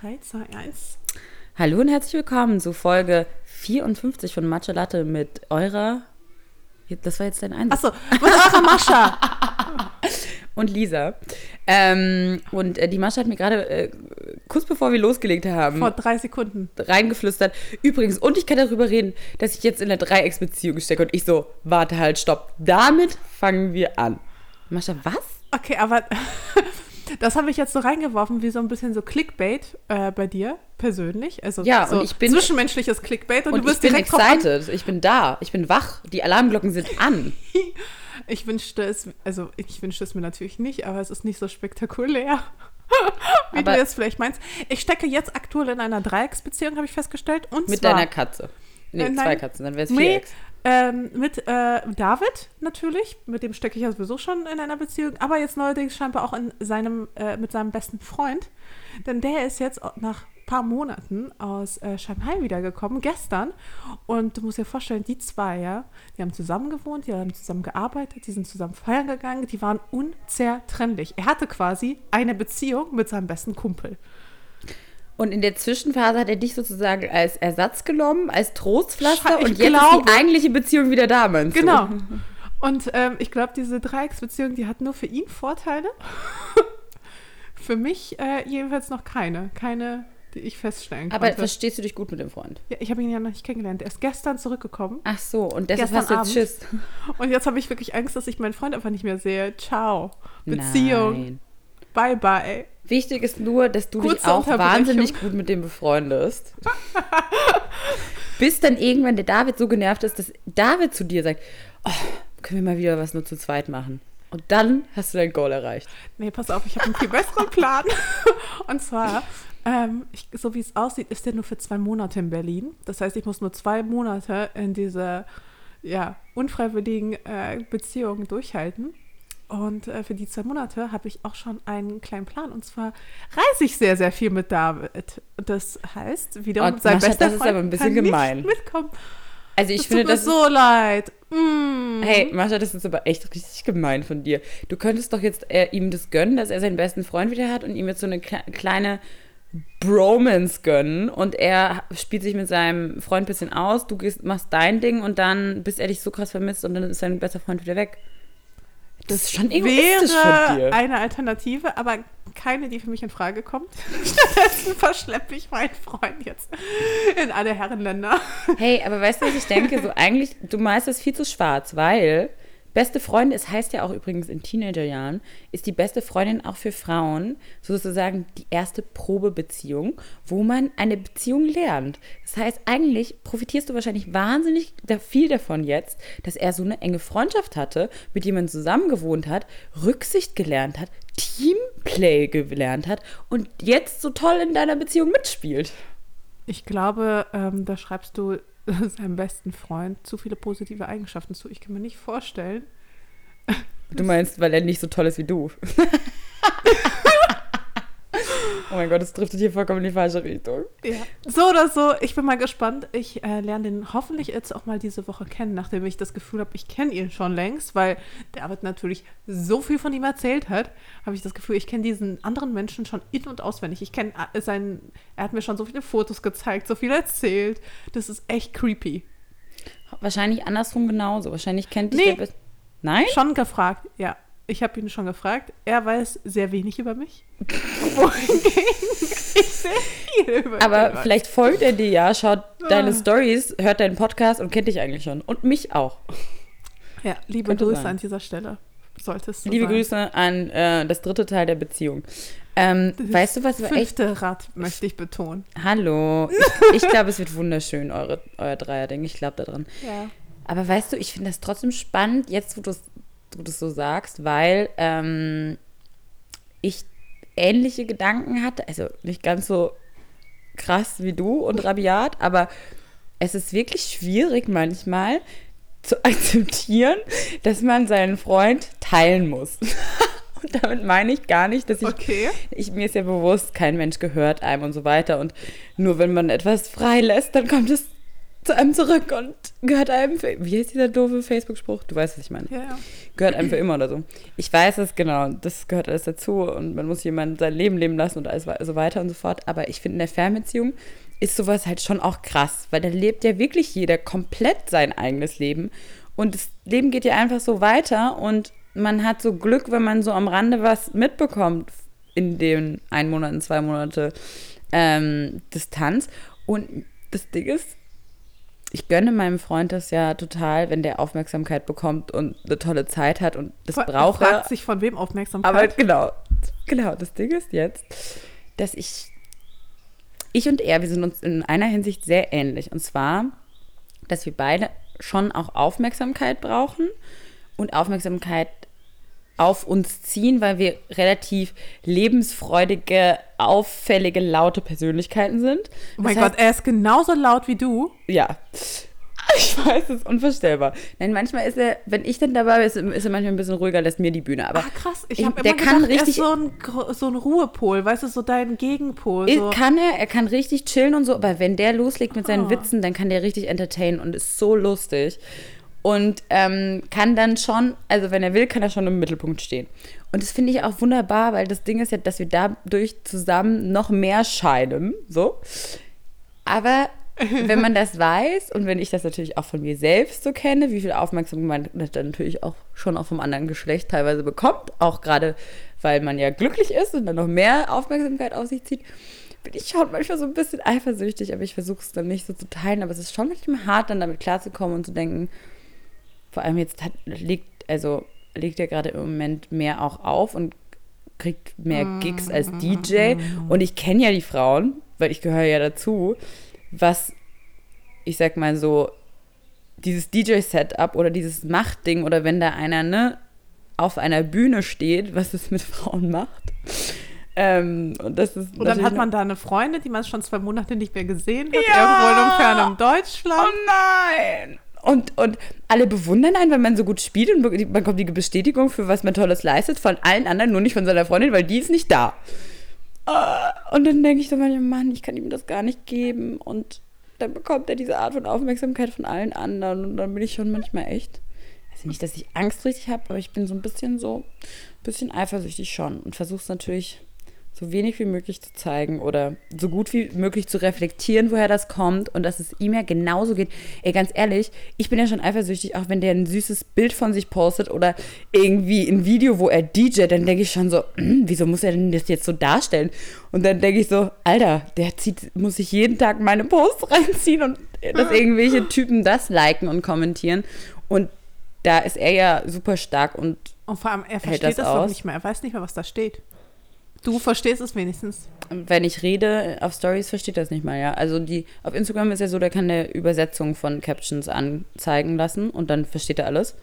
3, 2, 1. Hallo und herzlich willkommen zu Folge 54 von Matcha Latte mit eurer. Das war jetzt dein Einsatz. Achso, mit eurer Mascha. und Lisa. Ähm, und äh, die Mascha hat mir gerade, äh, kurz bevor wir losgelegt haben, Vor drei Sekunden. reingeflüstert. Übrigens, und ich kann darüber reden, dass ich jetzt in einer Dreiecksbeziehung stecke. Und ich so, warte halt, stopp. Damit fangen wir an. Mascha, was? Okay, aber das habe ich jetzt so reingeworfen, wie so ein bisschen so Clickbait äh, bei dir persönlich. Also Ja, so und ich bin- zwischenmenschliches Clickbait und, Und du bist ich bin direkt excited. Ich bin da. Ich bin wach. Die Alarmglocken sind an. Ich wünschte es, also ich wünschte es mir natürlich nicht, aber es ist nicht so spektakulär. Wie Aber- du jetzt vielleicht meinst. Ich stecke jetzt aktuell in einer Dreiecksbeziehung, habe ich festgestellt. Und Mit zwar deiner Katze. Nee, Äh, zwei nein. Katzen, dann wäre es Nee, Vierecks. Ähm, mit äh, David natürlich, mit dem stecke ich ja sowieso schon in einer Beziehung, aber jetzt neuerdings scheinbar auch in seinem, äh, mit seinem besten Freund. Denn der ist jetzt nach ein paar Monaten aus äh, Shanghai wiedergekommen, gestern. Und du musst dir vorstellen, die zwei, ja, die haben zusammen gewohnt, die haben zusammen gearbeitet, die sind zusammen feiern gegangen, die waren unzertrennlich. Er hatte quasi eine Beziehung mit seinem besten Kumpel. Und in der Zwischenphase hat er dich sozusagen als Ersatz genommen, als Trostpflaster Ich und jetzt glaube- ist die eigentliche Beziehung wieder da, meinst du? Genau. Und ähm, ich glaube, diese Dreiecksbeziehung, die hat nur für ihn Vorteile. für mich äh, jedenfalls noch keine. Keine, die ich feststellen Aber konnte. verstehst du dich gut mit dem Freund? ja, ich habe ihn ja noch nicht kennengelernt. Er ist gestern zurückgekommen. Ach so, und deshalb hast du jetzt. Schiss. Und jetzt habe ich wirklich Angst, dass ich meinen Freund einfach nicht mehr sehe. Ciao. Beziehung. Nein. Bye, bye. Wichtig ist nur, dass du dich Kurze auch Unterbrechung. wahnsinnig gut mit dem befreundest. Bis dann irgendwann der David so genervt ist, dass David zu dir sagt, oh, können wir mal wieder was nur zu zweit machen. Und dann hast du dein Goal erreicht. Nee, pass auf, ich habe einen viel besseren Plan. Und zwar, ähm, ich, so wie es aussieht, ist der nur für zwei Monate in Berlin. Das heißt, ich muss nur zwei Monate in dieser ja, unfreiwilligen äh, Beziehung durchhalten. Und äh, für die zwei Monate habe ich auch schon einen kleinen Plan. Und zwar reise ich sehr, sehr viel mit David. Das heißt, wiederum Und sein Mascha, bester das ist Freund aber ein bisschen gemein. mitkommen. Also ich das finde, tut mir das ist so leid. Mm. Hey, Mascha, das ist aber echt richtig gemein von dir. Du könntest doch jetzt äh, ihm das gönnen, dass er seinen besten Freund wieder hat und ihm jetzt so eine kle kleine Bromance gönnen und er spielt sich mit seinem Freund ein bisschen aus, du gehst, machst dein Ding und dann bis er dich so krass vermisst und dann ist sein bester Freund wieder weg. Das ist schon egoistisch wäre von dir. eine Alternative, aber keine, die für mich in Frage kommt. Stattdessen verschleppe ich meinen Freund jetzt in alle Herrenländer. Hey, aber weißt du, was ich denke? So eigentlich, du malst das viel zu schwarz, weil beste Freundin, es heißt ja auch übrigens in Teenagerjahren, ist die beste Freundin auch für Frauen sozusagen die erste Probebeziehung, wo man eine Beziehung lernt. Das heißt, eigentlich profitierst du wahrscheinlich wahnsinnig viel davon jetzt, dass er so eine enge Freundschaft hatte, mit jemandem zusammen gewohnt hat, Rücksicht gelernt hat, Teamplay gelernt hat und jetzt so toll in deiner Beziehung mitspielt. Ich glaube, ähm, da schreibst du seinem besten Freund zu viele positive Eigenschaften zu. Ich kann mir nicht vorstellen. Du meinst, weil er nicht so toll ist wie du. oh mein Gott, es driftet hier vollkommen in die falsche Richtung. Ja. So oder so, ich bin mal gespannt. Ich äh, lerne den hoffentlich jetzt auch mal diese Woche kennen, nachdem ich das Gefühl habe, ich kenne ihn schon längst, weil David natürlich so viel von ihm erzählt hat, habe ich das Gefühl, ich kenne diesen anderen Menschen schon in- und auswendig. Ich kenne äh, seinen, er hat mir schon so viele Fotos gezeigt, so viel erzählt. Das ist echt creepy. Wahrscheinlich andersrum genauso. Wahrscheinlich kennt dich Nee. der Be Nein? Schon gefragt, ja. Ich habe ihn schon gefragt. Er weiß sehr wenig über mich. Wohingegen ich sehr viel über ihn Aber weiß. vielleicht folgt er dir ja, schaut deine. Stories, hört deinen Podcast und kennt dich eigentlich schon. Und mich auch. Ja, liebe Könnte Grüße sein. an dieser Stelle. Sollte es so Liebe sein. Grüße an äh, das dritte Teil der Beziehung. Ähm, weißt du, was wir echt. Rad möchte ich betonen. Hallo. Ich, ich glaube, es wird wunderschön, eure, euer Dreier-Ding. Ich glaube daran. Ja. Aber weißt du, ich finde das trotzdem spannend, jetzt wo du es wo du's so sagst, weil ähm, ich ähnliche Gedanken hatte, also nicht ganz so krass wie du und rabiat, aber es ist wirklich schwierig manchmal zu akzeptieren, dass man seinen Freund teilen muss. Und damit meine ich gar nicht, dass ich, Okay. ich mir ist ja bewusst, kein Mensch gehört einem und so weiter. Und nur wenn man etwas freilässt, dann kommt es zu einem zurück und gehört einem für, wie heißt dieser doofe Facebook-Spruch? Du weißt, was ich meine. Ja, ja. Gehört einem für immer oder so. Ich weiß es, genau, das gehört alles dazu und man muss jemanden sein Leben leben lassen und alles so weiter und so fort. Aber ich finde, in der Fernbeziehung ist sowas halt schon auch krass, weil da lebt ja wirklich jeder komplett sein eigenes Leben und das Leben geht ja einfach so weiter und man hat so Glück, wenn man so am Rande was mitbekommt in den ein Monaten, zwei Monate ähm, Distanz. Und das Ding ist, ich gönne meinem Freund das ja total, wenn der Aufmerksamkeit bekommt und eine tolle Zeit hat und das braucht er. fragt sich von wem Aufmerksamkeit. Aber genau, genau, das Ding ist jetzt, dass ich, ich und er, wir sind uns in einer Hinsicht sehr ähnlich. Und zwar, dass wir beide schon auch Aufmerksamkeit brauchen und Aufmerksamkeit auf uns ziehen, weil wir relativ lebensfreudige, auffällige, laute Persönlichkeiten sind. oh mein Das heißt, Gott, er ist genauso laut wie du. ja. Ich weiß, es ist unvorstellbar. Nein, manchmal ist er, wenn ich dann dabei bin, ist, ist er manchmal ein bisschen ruhiger, lässt mir die Bühne. Aber Ah, krass. Ich habe immer kann gedacht, er richtig- ist so ein, so ein Ruhepol, weißt du, so dein Gegenpol. So. Kann er, er kann richtig chillen und so, aber wenn der loslegt mit seinen Oh. Witzen, dann kann der richtig entertainen und ist so lustig. Und ähm, kann dann schon, also wenn er will, kann er schon im Mittelpunkt stehen. Und das finde ich auch wunderbar, weil das Ding ist ja, dass wir dadurch zusammen noch mehr scheinen. So. Aber wenn man das weiß und wenn ich das natürlich auch von mir selbst so kenne, wie viel Aufmerksamkeit man dann natürlich auch schon auch vom anderen Geschlecht teilweise bekommt, auch gerade weil man ja glücklich ist und dann noch mehr Aufmerksamkeit auf sich zieht, bin ich schon manchmal so ein bisschen eifersüchtig, aber ich versuche es dann nicht so zu teilen. Aber es ist schon manchmal hart, dann damit klarzukommen und zu denken, vor allem jetzt hat, liegt, also legt er gerade im Moment mehr auch auf und kriegt mehr Gigs als DJ. Und ich kenne ja die Frauen, weil ich gehöre ja dazu, was, ich sag mal so, dieses DJ-Setup oder dieses Machtding oder wenn da einer, ne, auf einer Bühne steht, was es mit Frauen macht. Ähm, und das ist Und dann hat man da eine Freundin, die man schon zwei Monate nicht mehr gesehen hat, Ja! irgendwo in fernem Deutschland. Oh nein! Und, und alle bewundern einen, weil man so gut spielt und man bekommt die Bestätigung für was man Tolles leistet von allen anderen, nur nicht von seiner Freundin, weil die ist nicht da. Ah, Und dann denke ich so manchmal, Mann, ich kann ihm das gar nicht geben. Und dann bekommt er diese Art von Aufmerksamkeit von allen anderen. Und dann bin ich schon manchmal echt. Also nicht, dass ich Angst richtig habe, aber ich bin so ein bisschen so, ein bisschen eifersüchtig schon und versuche es natürlich so wenig wie möglich zu zeigen oder so gut wie möglich zu reflektieren, woher das kommt und dass es ihm ja genauso geht. Ey, ganz ehrlich, ich bin ja schon eifersüchtig, auch wenn der ein süßes Bild von sich postet oder irgendwie ein Video, wo er DJ, dann denke ich schon so, "Hm, wieso muss er denn das jetzt so darstellen? Und dann denke ich so, Alter, der zieht, muss sich jeden Tag meine Posts reinziehen und dass irgendwelche Typen das liken und kommentieren. Und da ist er ja super stark und Und vor allem, er versteht das das, aus? nicht mehr. Er weiß nicht mehr, was da steht. Du verstehst es wenigstens. wenn ich rede auf Stories, versteht das nicht mal, ja. Also die auf Instagram ist ja so, der kann eine Übersetzung von Captions anzeigen lassen und dann versteht er alles.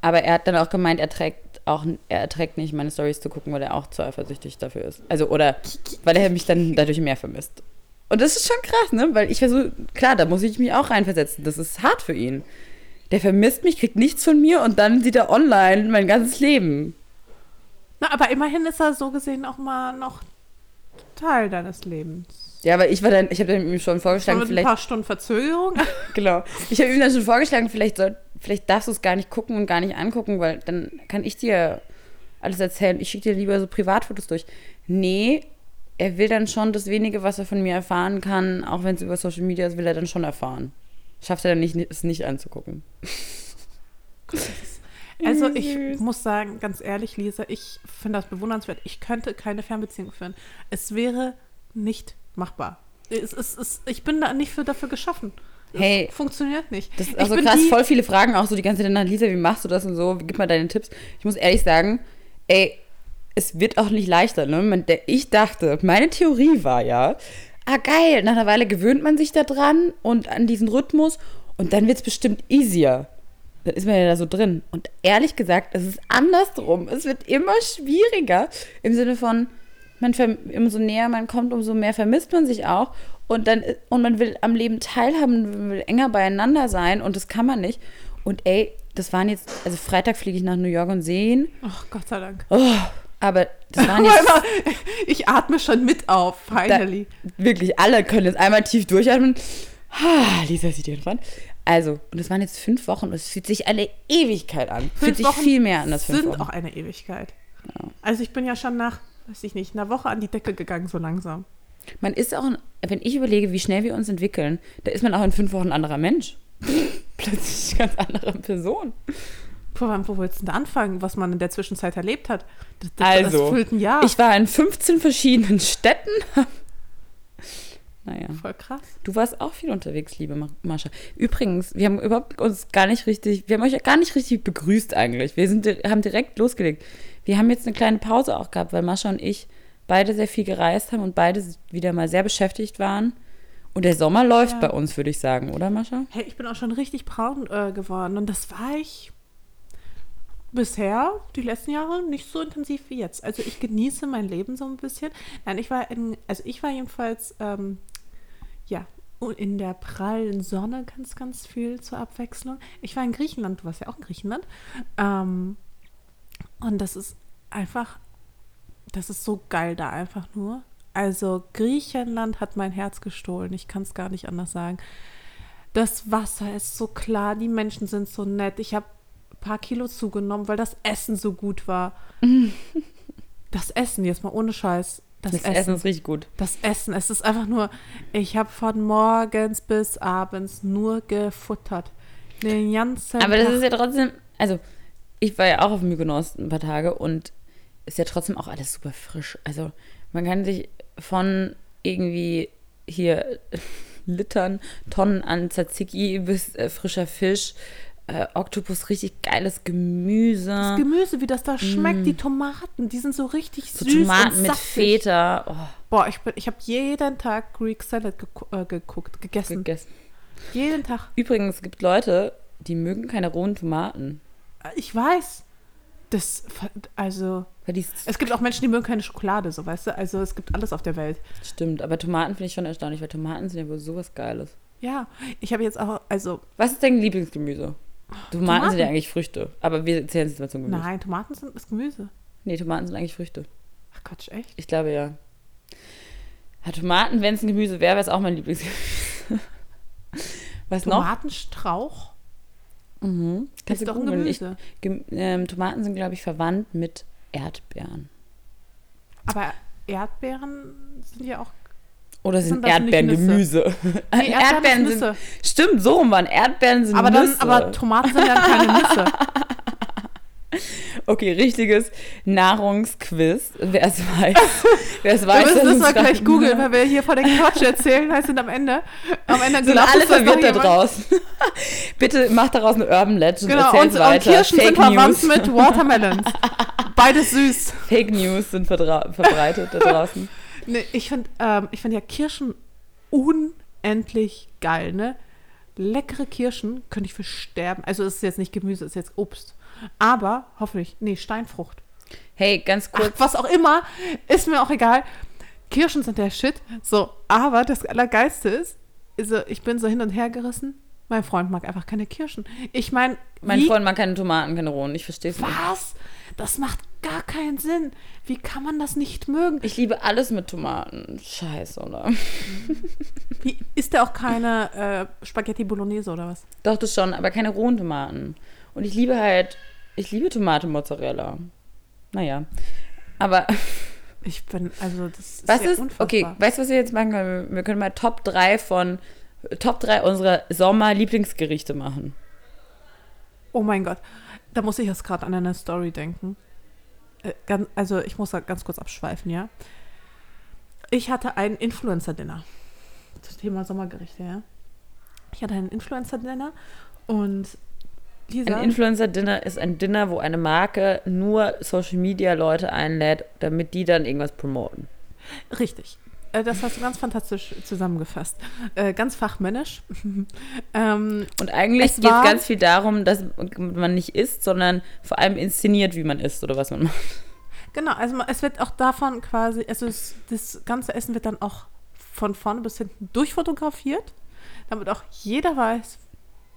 Aber er hat dann auch gemeint, er trägt auch, er erträgt nicht, meine Stories zu gucken, weil er auch zu eifersüchtig dafür ist. Also, oder weil er mich dann dadurch mehr vermisst. Und das ist schon krass, ne? Weil ich versuche, klar, da muss ich mich auch reinversetzen. Das ist hart für ihn. Der vermisst mich, kriegt nichts von mir und dann sieht er online mein ganzes Leben. Na, aber immerhin ist er so gesehen auch mal noch Teil deines Lebens. Ja, aber ich war dann, ich habe ihm schon Schon vorgeschlagen, mit ein vielleicht. paar Stunden Verzögerung. Genau. Ich habe ihm dann schon vorgeschlagen, vielleicht, soll, vielleicht darfst du es gar nicht gucken und gar nicht angucken, weil dann kann ich dir alles erzählen. Ich schicke dir lieber so Privatfotos durch. Nee, er will dann schon das wenige, was er von mir erfahren kann, auch wenn es über Social Media ist, will er dann schon erfahren. Schafft er dann nicht, es nicht anzugucken. Also ich süß. muss sagen, ganz ehrlich, Lisa, ich finde das bewundernswert. Ich könnte keine Fernbeziehung führen. Es wäre nicht machbar. Es, es, es, ich bin da nicht für, dafür geschaffen. Hey. Es funktioniert nicht. Das ist also krass, die- voll viele Fragen auch so die ganze Zeit nach Lisa, wie machst du das und so, gib mal deine Tipps. Ich muss ehrlich sagen, ey, es wird auch nicht leichter, ne? Ich dachte, meine Theorie war ja, ah geil, nach einer Weile gewöhnt man sich da dran und an diesen Rhythmus und dann wird es bestimmt easier. Dann ist man ja da so drin. Und ehrlich gesagt, es ist andersrum. Es wird immer schwieriger im Sinne von, man umso näher man kommt, umso mehr vermisst man sich auch. Und dann und man will am Leben teilhaben, man will enger beieinander sein und das kann man nicht. Und ey, das waren jetzt, also Freitag fliege ich nach New York und sehe ihn. Ach, Gott sei Dank. Oh, aber das waren jetzt Ich atme schon mit auf, finally. wirklich alle können jetzt einmal tief durchatmen. Ah, Lisa sieht ihren Freund. Also, und es waren jetzt fünf Wochen und es fühlt sich eine Ewigkeit an. fühlt sich viel mehr an als fünf sind Wochen. auch eine Ewigkeit. Also ich bin ja schon nach, weiß ich nicht, einer Woche an die Decke gegangen, so langsam. Man ist auch, wenn ich überlege, wie schnell wir uns entwickeln, da ist man auch in fünf Wochen ein anderer Mensch. Plötzlich eine ganz andere Person. Vor allem, wo willst du denn anfangen, was man in der Zwischenzeit erlebt hat? Das, das, Also, das. Ich war in 15 verschiedenen Städten. Naja. Voll krass. Du warst auch viel unterwegs, liebe Ma- Mascha. Übrigens, wir haben überhaupt uns gar nicht richtig, wir haben euch gar nicht richtig begrüßt eigentlich. Wir sind, haben direkt losgelegt. Wir haben jetzt eine kleine Pause auch gehabt, weil Mascha und ich beide sehr viel gereist haben und beide wieder mal sehr beschäftigt waren. Und der Sommer läuft Ja. bei uns, würde ich sagen, oder Mascha? Hey, ich bin auch schon richtig braun äh, geworden und das war ich bisher, die letzten Jahre, nicht so intensiv wie jetzt. Also ich genieße mein Leben so ein bisschen. Nein, ich war in, also ich war jedenfalls, ähm, ja, in der prallen Sonne ganz, ganz viel zur Abwechslung. Ich war in Griechenland, du warst ja auch in Griechenland. Ähm, und das ist einfach, das ist so geil da einfach nur. Also Griechenland hat mein Herz gestohlen. Ich kann es gar nicht anders sagen. Das Wasser ist so klar, die Menschen sind so nett. Ich habe ein paar Kilo zugenommen, weil das Essen so gut war. das Essen, jetzt mal ohne Scheiß. Das, Das Essen. Essen ist richtig gut. Das Essen, es ist einfach nur, ich habe von morgens bis abends nur gefuttert. Den ganzen Aber das Tag. ist ja trotzdem, also ich war ja auch auf Mykonos ein paar Tage und ist ja trotzdem auch alles super frisch. Also man kann sich von irgendwie hier Litern, Tonnen an Tzatziki bis äh, frischer Fisch, äh, Oktopus, richtig geiles Gemüse. das Gemüse, wie das da schmeckt, die Tomaten, die sind so richtig Mm. so süß Tomaten und mit. Feta. Oh, Boah, ich, bin- ich habe jeden Tag Greek Salad geku- äh, geguckt, gegessen. gegessen. jeden Tag. Übrigens, es gibt Leute, die mögen keine rohen Tomaten. Ich weiß. Das, also, es gibt auch Menschen, die mögen keine Schokolade, so weißt du. Also es gibt alles auf der Welt. stimmt, aber Tomaten finde ich schon erstaunlich, weil Tomaten sind ja wohl sowas Geiles. Ja, ich habe jetzt auch, also, Was ist dein Lieblingsgemüse? Tomaten, Tomaten. sind ja eigentlich Früchte, aber wir zählen es mal zum Gemüse. nein, Tomaten sind das Gemüse. Nee, Tomaten sind eigentlich Früchte. Ach Quatsch, echt? Ich glaube ja. ja Tomaten, wenn es ein Gemüse wäre, wäre es auch mein Lieblingsgemüse. Was noch? Tomatenstrauch Mhm. Kannst ist du doch ein googeln. Ich, Gemüse. Gem ähm, Tomaten sind, glaube ich, verwandt mit Erdbeeren. Aber Erdbeeren sind ja auch. Oder sind, Sind Erdbeeren? Gemüse? Nee, Erdbeeren sind sind. Nüsse. Stimmt, so rum waren Erdbeeren sind Aber dann, Nüsse. aber Tomaten sind ja keine Nüsse. okay, richtiges Nahrungsquiz. Wer es weiß. Wer es Wir weiß, müssen soll das mal gleich googeln, weil wir hier vor den Quatsch erzählen, heißt sind am Ende. Am Ende sind alle verwirrt da draußen. Bitte macht daraus eine Urban Legend. Genau, und, und weiter. Kirschen Fake sind verwandt mit Watermelons. Beides süß. Fake News sind verbreitet da draußen. Nee, ich finde ähm, ich find ja Kirschen unendlich geil, ne? Leckere Kirschen könnte ich für sterben. Also es ist jetzt nicht Gemüse, es ist jetzt Obst. Aber hoffentlich, nee, Steinfrucht. Hey, ganz Ach, kurz. was auch immer, ist mir auch egal. Kirschen sind der Shit. So, aber das Allergeilste ist, also ich bin so hin und her gerissen. Mein Freund mag einfach keine Kirschen. Ich meine, Mein Freund mag keine Tomaten, keine Rohen. Ich verstehe es nicht. Was? Das macht gar keinen Sinn. Wie kann man das nicht mögen? Ich liebe alles mit Tomaten. Scheiße, oder? Wie, ist da auch keine äh, Spaghetti Bolognese oder was? Doch, das schon, aber keine rohen Tomaten. Und ich liebe halt, ich liebe Tomate Mozzarella. Naja. Aber Ich bin, also das ist was ja ist, unfassbar. okay, weißt du, was wir jetzt machen können? Wir können mal Top 3 von, Top 3 unserer Sommer-Lieblingsgerichte machen. Oh mein Gott. Da muss ich jetzt gerade an eine Story denken. Äh, ganz, also ich muss da ganz kurz abschweifen, ja. Ich hatte ein Influencer-Dinner. Das Thema Sommergerichte, ja. Ich hatte ein Influencer-Dinner und dieser... Ein Influencer-Dinner ist ein Dinner, wo eine Marke nur Social-Media-Leute einlädt, damit die dann irgendwas promoten. Richtig. Äh, Das hast du ganz fantastisch zusammengefasst. Äh, ganz fachmännisch. ähm, Und eigentlich geht es ganz viel darum, dass man nicht isst, sondern vor allem inszeniert, wie man isst oder was man macht. genau, also es wird auch davon quasi, also es, das ganze Essen wird dann auch von vorne bis hinten durchfotografiert, damit auch jeder weiß,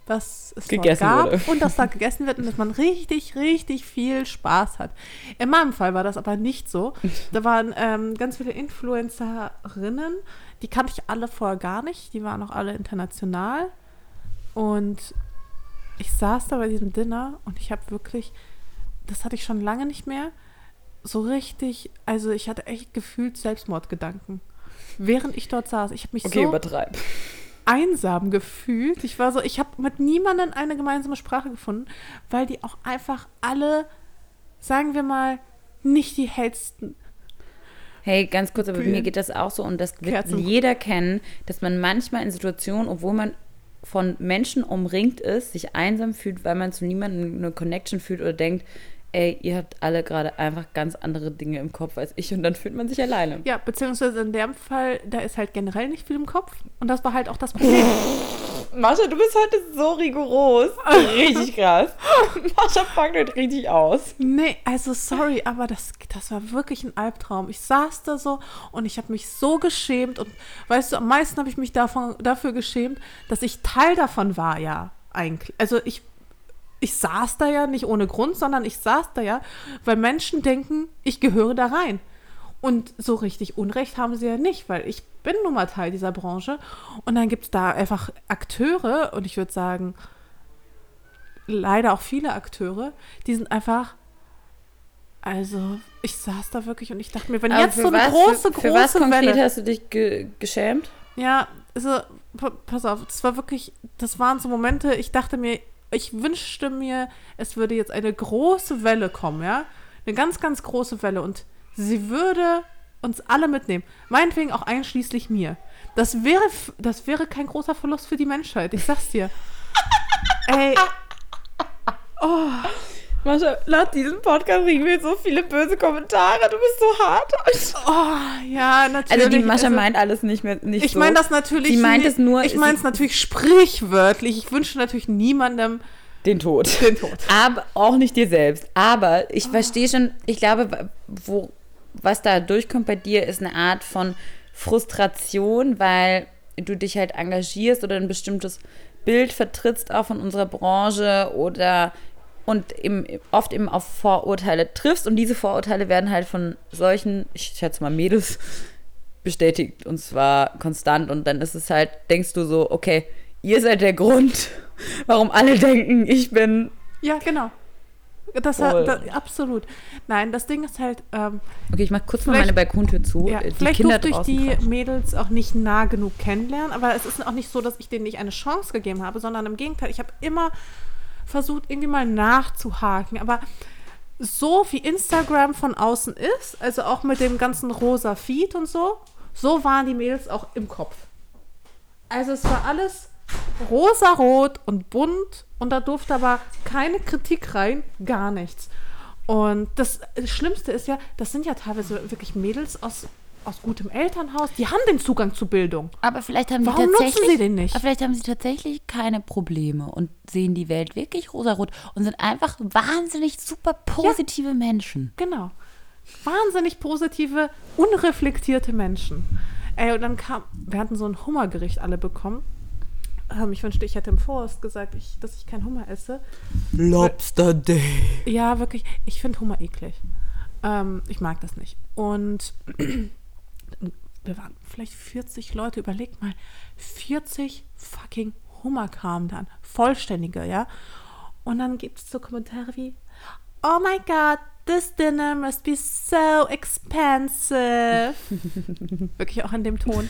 dass es Gegessen gab wurde. und dass da gegessen wird und dass man richtig, richtig viel Spaß hat. In meinem Fall war das aber nicht so. Da waren ähm, ganz viele Influencerinnen, die kannte ich alle vorher gar nicht, die waren auch alle international. Und ich saß da bei diesem Dinner und ich habe wirklich, das hatte ich schon lange nicht mehr, so richtig, also ich hatte echt gefühlt Selbstmordgedanken. Während ich dort saß, ich habe mich Okay, so übertreib. Einsam gefühlt. Ich war so, ich habe mit niemandem eine gemeinsame Sprache gefunden, weil die auch einfach alle, sagen wir mal, nicht die hellsten. Hey, ganz kurz, aber Bühnen. mir geht das auch so und das wird Kerzen. jeder kennen, dass man manchmal in Situationen, obwohl man von Menschen umringt ist, sich einsam fühlt, weil man zu niemandem eine Connection fühlt oder denkt, ey, ihr habt alle gerade einfach ganz andere Dinge im Kopf als ich und dann fühlt man sich alleine. Ja, beziehungsweise in dem Fall, da ist halt generell nicht viel im Kopf. Und das war halt auch das Problem. Mascha, du bist heute so rigoros. Richtig krass. Mascha packt heute richtig aus. Nee, also sorry, aber das, das war wirklich ein Albtraum. Ich saß da so und ich habe mich so geschämt und weißt du, am meisten habe ich mich davon, dafür geschämt, dass ich Teil davon war, ja, eigentlich. Also ich, ich saß da ja nicht ohne Grund, sondern ich saß da ja, weil Menschen denken, ich gehöre da rein. Und so richtig Unrecht haben sie ja nicht, weil ich bin nun mal Teil dieser Branche. Und dann gibt es da einfach Akteure, und ich würde sagen, leider auch viele Akteure, die sind einfach. Also, ich saß da wirklich und ich dachte mir, wenn Aber jetzt so eine was- große, für, für was große konkret Welle. hast du dich ge geschämt? Ja, also, pa- pass auf, das war wirklich, das waren so Momente, ich dachte mir, ich wünschte mir, es würde jetzt eine große Welle kommen, ja? Eine ganz, ganz große Welle und sie würde uns alle mitnehmen. Meinetwegen auch einschließlich mir. Das wäre, das wäre kein großer Verlust für die Menschheit, ich sag's dir. Ey, Mascha, nach diesem Podcast kriegen wir jetzt so viele böse Kommentare. Du bist so hart. oh, ja, natürlich. Also die Mascha also- meint alles nicht mehr nicht Ich so. meine das natürlich. Sie meint es nur- Ich meine es natürlich sprichwörtlich. Ich wünsche natürlich niemandem den Tod. den Tod. Aber auch nicht dir selbst. Aber ich verstehe schon, ich glaube, wo, was da durchkommt bei dir, ist eine Art von Frustration, weil du dich halt engagierst oder ein bestimmtes Bild vertrittst auch von unserer Branche oder und eben, oft eben auf Vorurteile triffst und diese Vorurteile werden halt von solchen, ich schätze mal Mädels, bestätigt und zwar konstant und dann ist es halt, denkst du so, okay, ihr seid der Grund, warum alle denken, ich bin Ja, genau. Das, das absolut. Nein, das Ding ist halt, ähm, Okay, ich mach kurz mal meine Balkontür zu. ja, die vielleicht Kinder durfte ich die quatschen. Mädels auch nicht nah genug kennenlernen, aber es ist auch nicht so, dass ich denen nicht eine Chance gegeben habe, sondern im Gegenteil, ich habe immer versucht, irgendwie mal nachzuhaken. Aber so wie Instagram von außen ist, also auch mit dem ganzen rosa Feed und so, so waren die Mädels auch im Kopf. Also es war alles rosarot und bunt und da durfte aber keine Kritik rein, gar nichts. Und das Schlimmste ist ja, das sind ja teilweise wirklich Mädels aus, aus gutem Elternhaus, die haben den Zugang zu Bildung. Aber vielleicht haben Warum sie nutzen tatsächlich, sie den nicht? Aber vielleicht haben sie tatsächlich keine Probleme und sehen die Welt wirklich rosarot und sind einfach wahnsinnig super positive Menschen. Genau. Wahnsinnig positive, unreflektierte Menschen. Ey, und dann kam, wir hatten so ein Hummergericht alle bekommen. Ähm, ich wünschte, ich hätte im Voraus gesagt, ich, dass ich kein Hummer esse. Lobster Day. Ja, wirklich. Ich finde Hummer eklig. Ähm, ich mag das nicht. Und wir waren vielleicht 40 Leute, überlegt mal, 40 fucking Hummer kamen dann. Vollständige, ja. Und dann gibt es so Kommentare wie, oh my god, this dinner must be so expensive. Wirklich auch in dem Ton.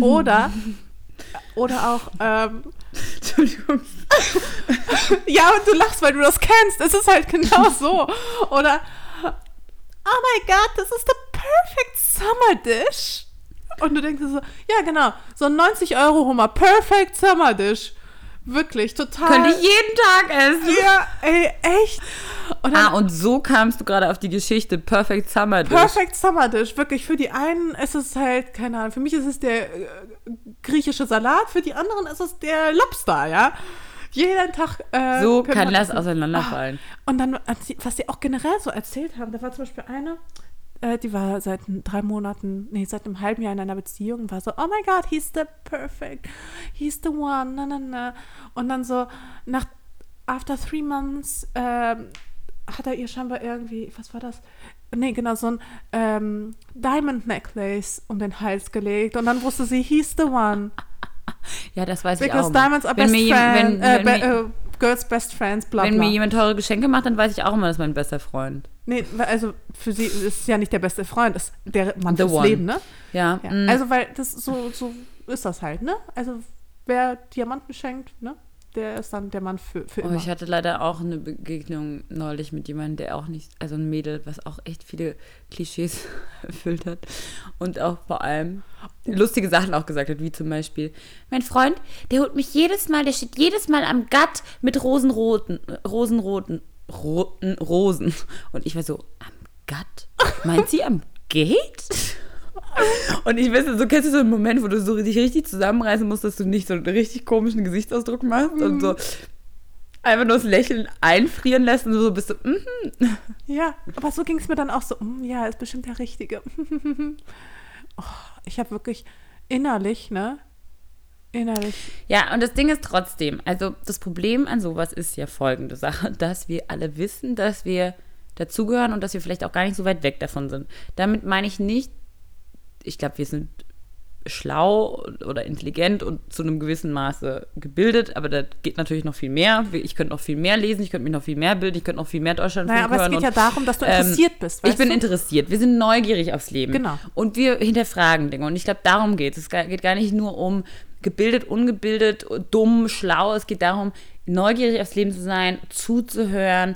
Oder, oder auch, ähm, Entschuldigung. ja, und du lachst, weil du das kennst. Es ist halt genau so. Oder, oh my God, this is the perfect summer dish. Und du denkst so, ja, genau, so ein 90 Euro Hummer, perfect summer dish. Wirklich, total. Könnte ich jeden Tag essen. Ja, ey, echt. Und dann, Ah, und so kamst du gerade auf die Geschichte Perfect Summer Dish. Perfect Summer Dish, wirklich. Für die einen ist es halt, keine Ahnung, für mich ist es der äh, griechische Salat, für die anderen ist es der Lobster, ja. Jeden Tag. Äh, So kann das auseinanderfallen. Und dann, was sie auch generell so erzählt haben, da war zum Beispiel eine, äh, die war seit drei Monaten, nee, seit einem halben Jahr in einer Beziehung und war so, oh my God, he's the perfect, he's the one, na, na, na. Und dann so, nach, after three months, ähm, hat er ihr scheinbar irgendwie, was war das? Nee, genau, so ein ähm, Diamond Necklace um den Hals gelegt und dann wusste sie, he's the one. Ja, das weiß ich Because auch. diamonds are Wenn best mir jem- friend, wenn- äh, wenn mir- äh, girls best friends, bla Wenn bla. mir jemand teure Geschenke macht, dann weiß ich auch immer, das ist mein bester Freund. nee, also für sie ist es ja nicht der beste Freund, ist der Mann The fürs one. Leben, ne? Ja, Ja. mm. Also, weil das so, so ist das halt, ne? Also, wer Diamanten schenkt, ne? Der ist dann der Mann für, für Oh, immer. ich hatte leider auch eine Begegnung neulich mit jemandem, der auch nicht, also ein Mädel, was auch echt viele Klischees erfüllt hat und auch vor allem lustige Sachen auch gesagt hat, wie zum Beispiel, mein Freund, der holt mich jedes Mal, der steht jedes Mal am Gatt mit rosenroten, rosenroten, roten Rosen. Und ich war so, am Gatt? Meint sie am Gate? Und ich weiß, so kennst du so einen Moment, wo du so dich richtig zusammenreißen musst, dass du nicht so einen richtig komischen Gesichtsausdruck machst und so einfach nur das Lächeln einfrieren lässt und so bist du, mhm. Ja, aber so ging es mir dann auch so, mm, ja, ist bestimmt der Richtige. oh, ich habe wirklich innerlich, ne? Innerlich. Ja, und das Ding ist trotzdem, also das Problem an sowas ist ja folgende Sache, dass wir alle wissen, dass wir dazugehören und dass wir vielleicht auch gar nicht so weit weg davon sind. Damit meine ich nicht, ich glaube, wir sind schlau oder intelligent und zu einem gewissen Maße gebildet, aber da geht natürlich noch viel mehr. Ich könnte noch viel mehr lesen, ich könnte mich noch viel mehr bilden, ich könnte noch viel mehr Deutschland Naja, aber es hören geht und- ja darum, dass du ähm, interessiert bist, Ich bin du? interessiert. Wir sind neugierig aufs Leben. Genau. Und wir hinterfragen Dinge. Und ich glaube, darum geht es. Es geht gar nicht nur um gebildet, ungebildet, dumm, schlau. Es geht darum, neugierig aufs Leben zu sein, zuzuhören,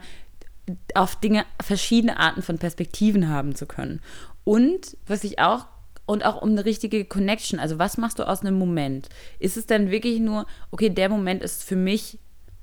auf Dinge verschiedene Arten von Perspektiven haben zu können. Und was ich auch und auch um eine richtige Connection. Also was machst du aus einem Moment? Ist es dann wirklich nur, okay, der Moment ist für mich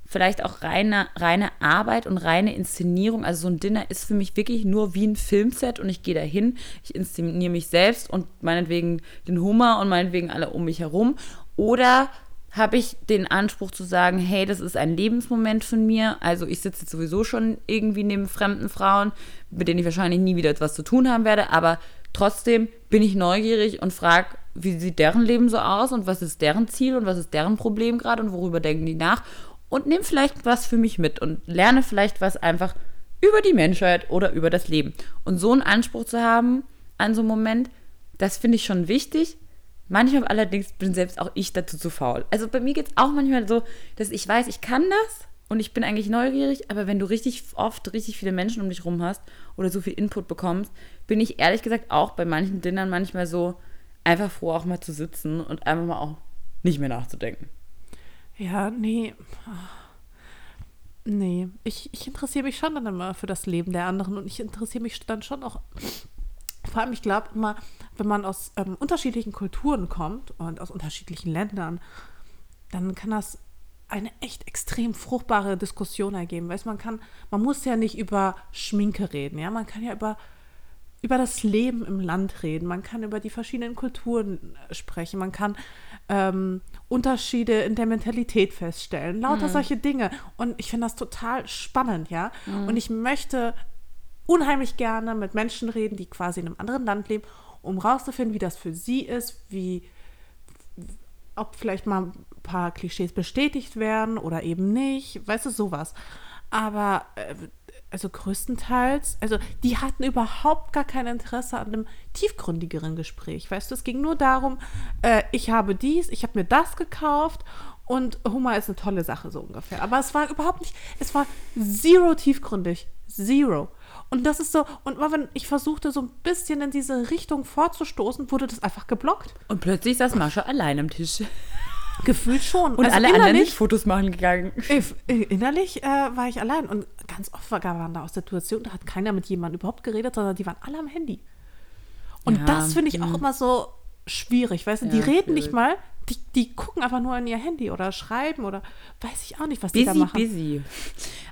vielleicht auch reine, reine Arbeit und reine Inszenierung. Also so ein Dinner ist für mich wirklich nur wie ein Filmset und ich gehe dahin, ich inszeniere mich selbst und meinetwegen den Hummer und meinetwegen alle um mich herum. Oder habe ich den Anspruch zu sagen, hey, das ist ein Lebensmoment von mir. Also ich sitze jetzt sowieso schon irgendwie neben fremden Frauen, mit denen ich wahrscheinlich nie wieder etwas zu tun haben werde, aber trotzdem bin ich neugierig und frage, wie sieht deren Leben so aus und was ist deren Ziel und was ist deren Problem gerade und worüber denken die nach und nehme vielleicht was für mich mit und lerne vielleicht was einfach über die Menschheit oder über das Leben. Und so einen Anspruch zu haben an so einem Moment, das finde ich schon wichtig. Manchmal allerdings bin selbst auch ich dazu zu faul. Also bei mir geht es auch manchmal so, dass ich weiß, ich kann das und ich bin eigentlich neugierig, aber wenn du richtig oft richtig viele Menschen um dich rum hast oder so viel Input bekommst, bin ich ehrlich gesagt auch bei manchen Dinnern manchmal so einfach froh, auch mal zu sitzen und einfach mal auch nicht mehr nachzudenken. Ja, nee. Nee, ich, ich interessiere mich schon dann immer für das Leben der anderen und ich interessiere mich dann schon auch. Vor allem, ich glaube immer, wenn man aus ähm, unterschiedlichen Kulturen kommt und aus unterschiedlichen Ländern, dann kann das eine echt extrem fruchtbare Diskussion ergeben. Weißt man kann, man muss ja nicht über Schminke reden, ja, man kann ja über über das Leben im Land reden, man kann über die verschiedenen Kulturen äh, sprechen, man kann ähm, Unterschiede in der Mentalität feststellen, lauter solche Dinge. Und ich finde das total spannend, ja. Und ich möchte unheimlich gerne mit Menschen reden, die quasi in einem anderen Land leben, um rauszufinden, wie das für sie ist, wie ob vielleicht mal ein paar Klischees bestätigt werden oder eben nicht, weißt du, sowas. Aber äh, also größtenteils, also die hatten überhaupt gar kein Interesse an einem tiefgründigeren Gespräch, weißt du, es ging nur darum, äh, ich habe dies, ich habe mir das gekauft und Hummer ist eine tolle Sache, so ungefähr. Aber es war überhaupt nicht, es war zero tiefgründig, zero. Und das ist so, und wenn ich versuchte, so ein bisschen in diese Richtung vorzustoßen, wurde das einfach geblockt. Und plötzlich saß Mascha allein am Tisch. Gefühlt schon. Und Also alle anderen sind Fotos machen gegangen. Ich, innerlich äh, war ich allein und ganz oft war- waren da auch Situationen, da hat keiner mit jemandem überhaupt geredet, sondern die waren alle am Handy. Und Ja, das finde ich auch immer so schwierig, weißt du, die Ja, reden nicht schwierig. mal, die, die gucken einfach nur in ihr Handy oder schreiben oder weiß ich auch nicht, was die da Busy, machen. busy.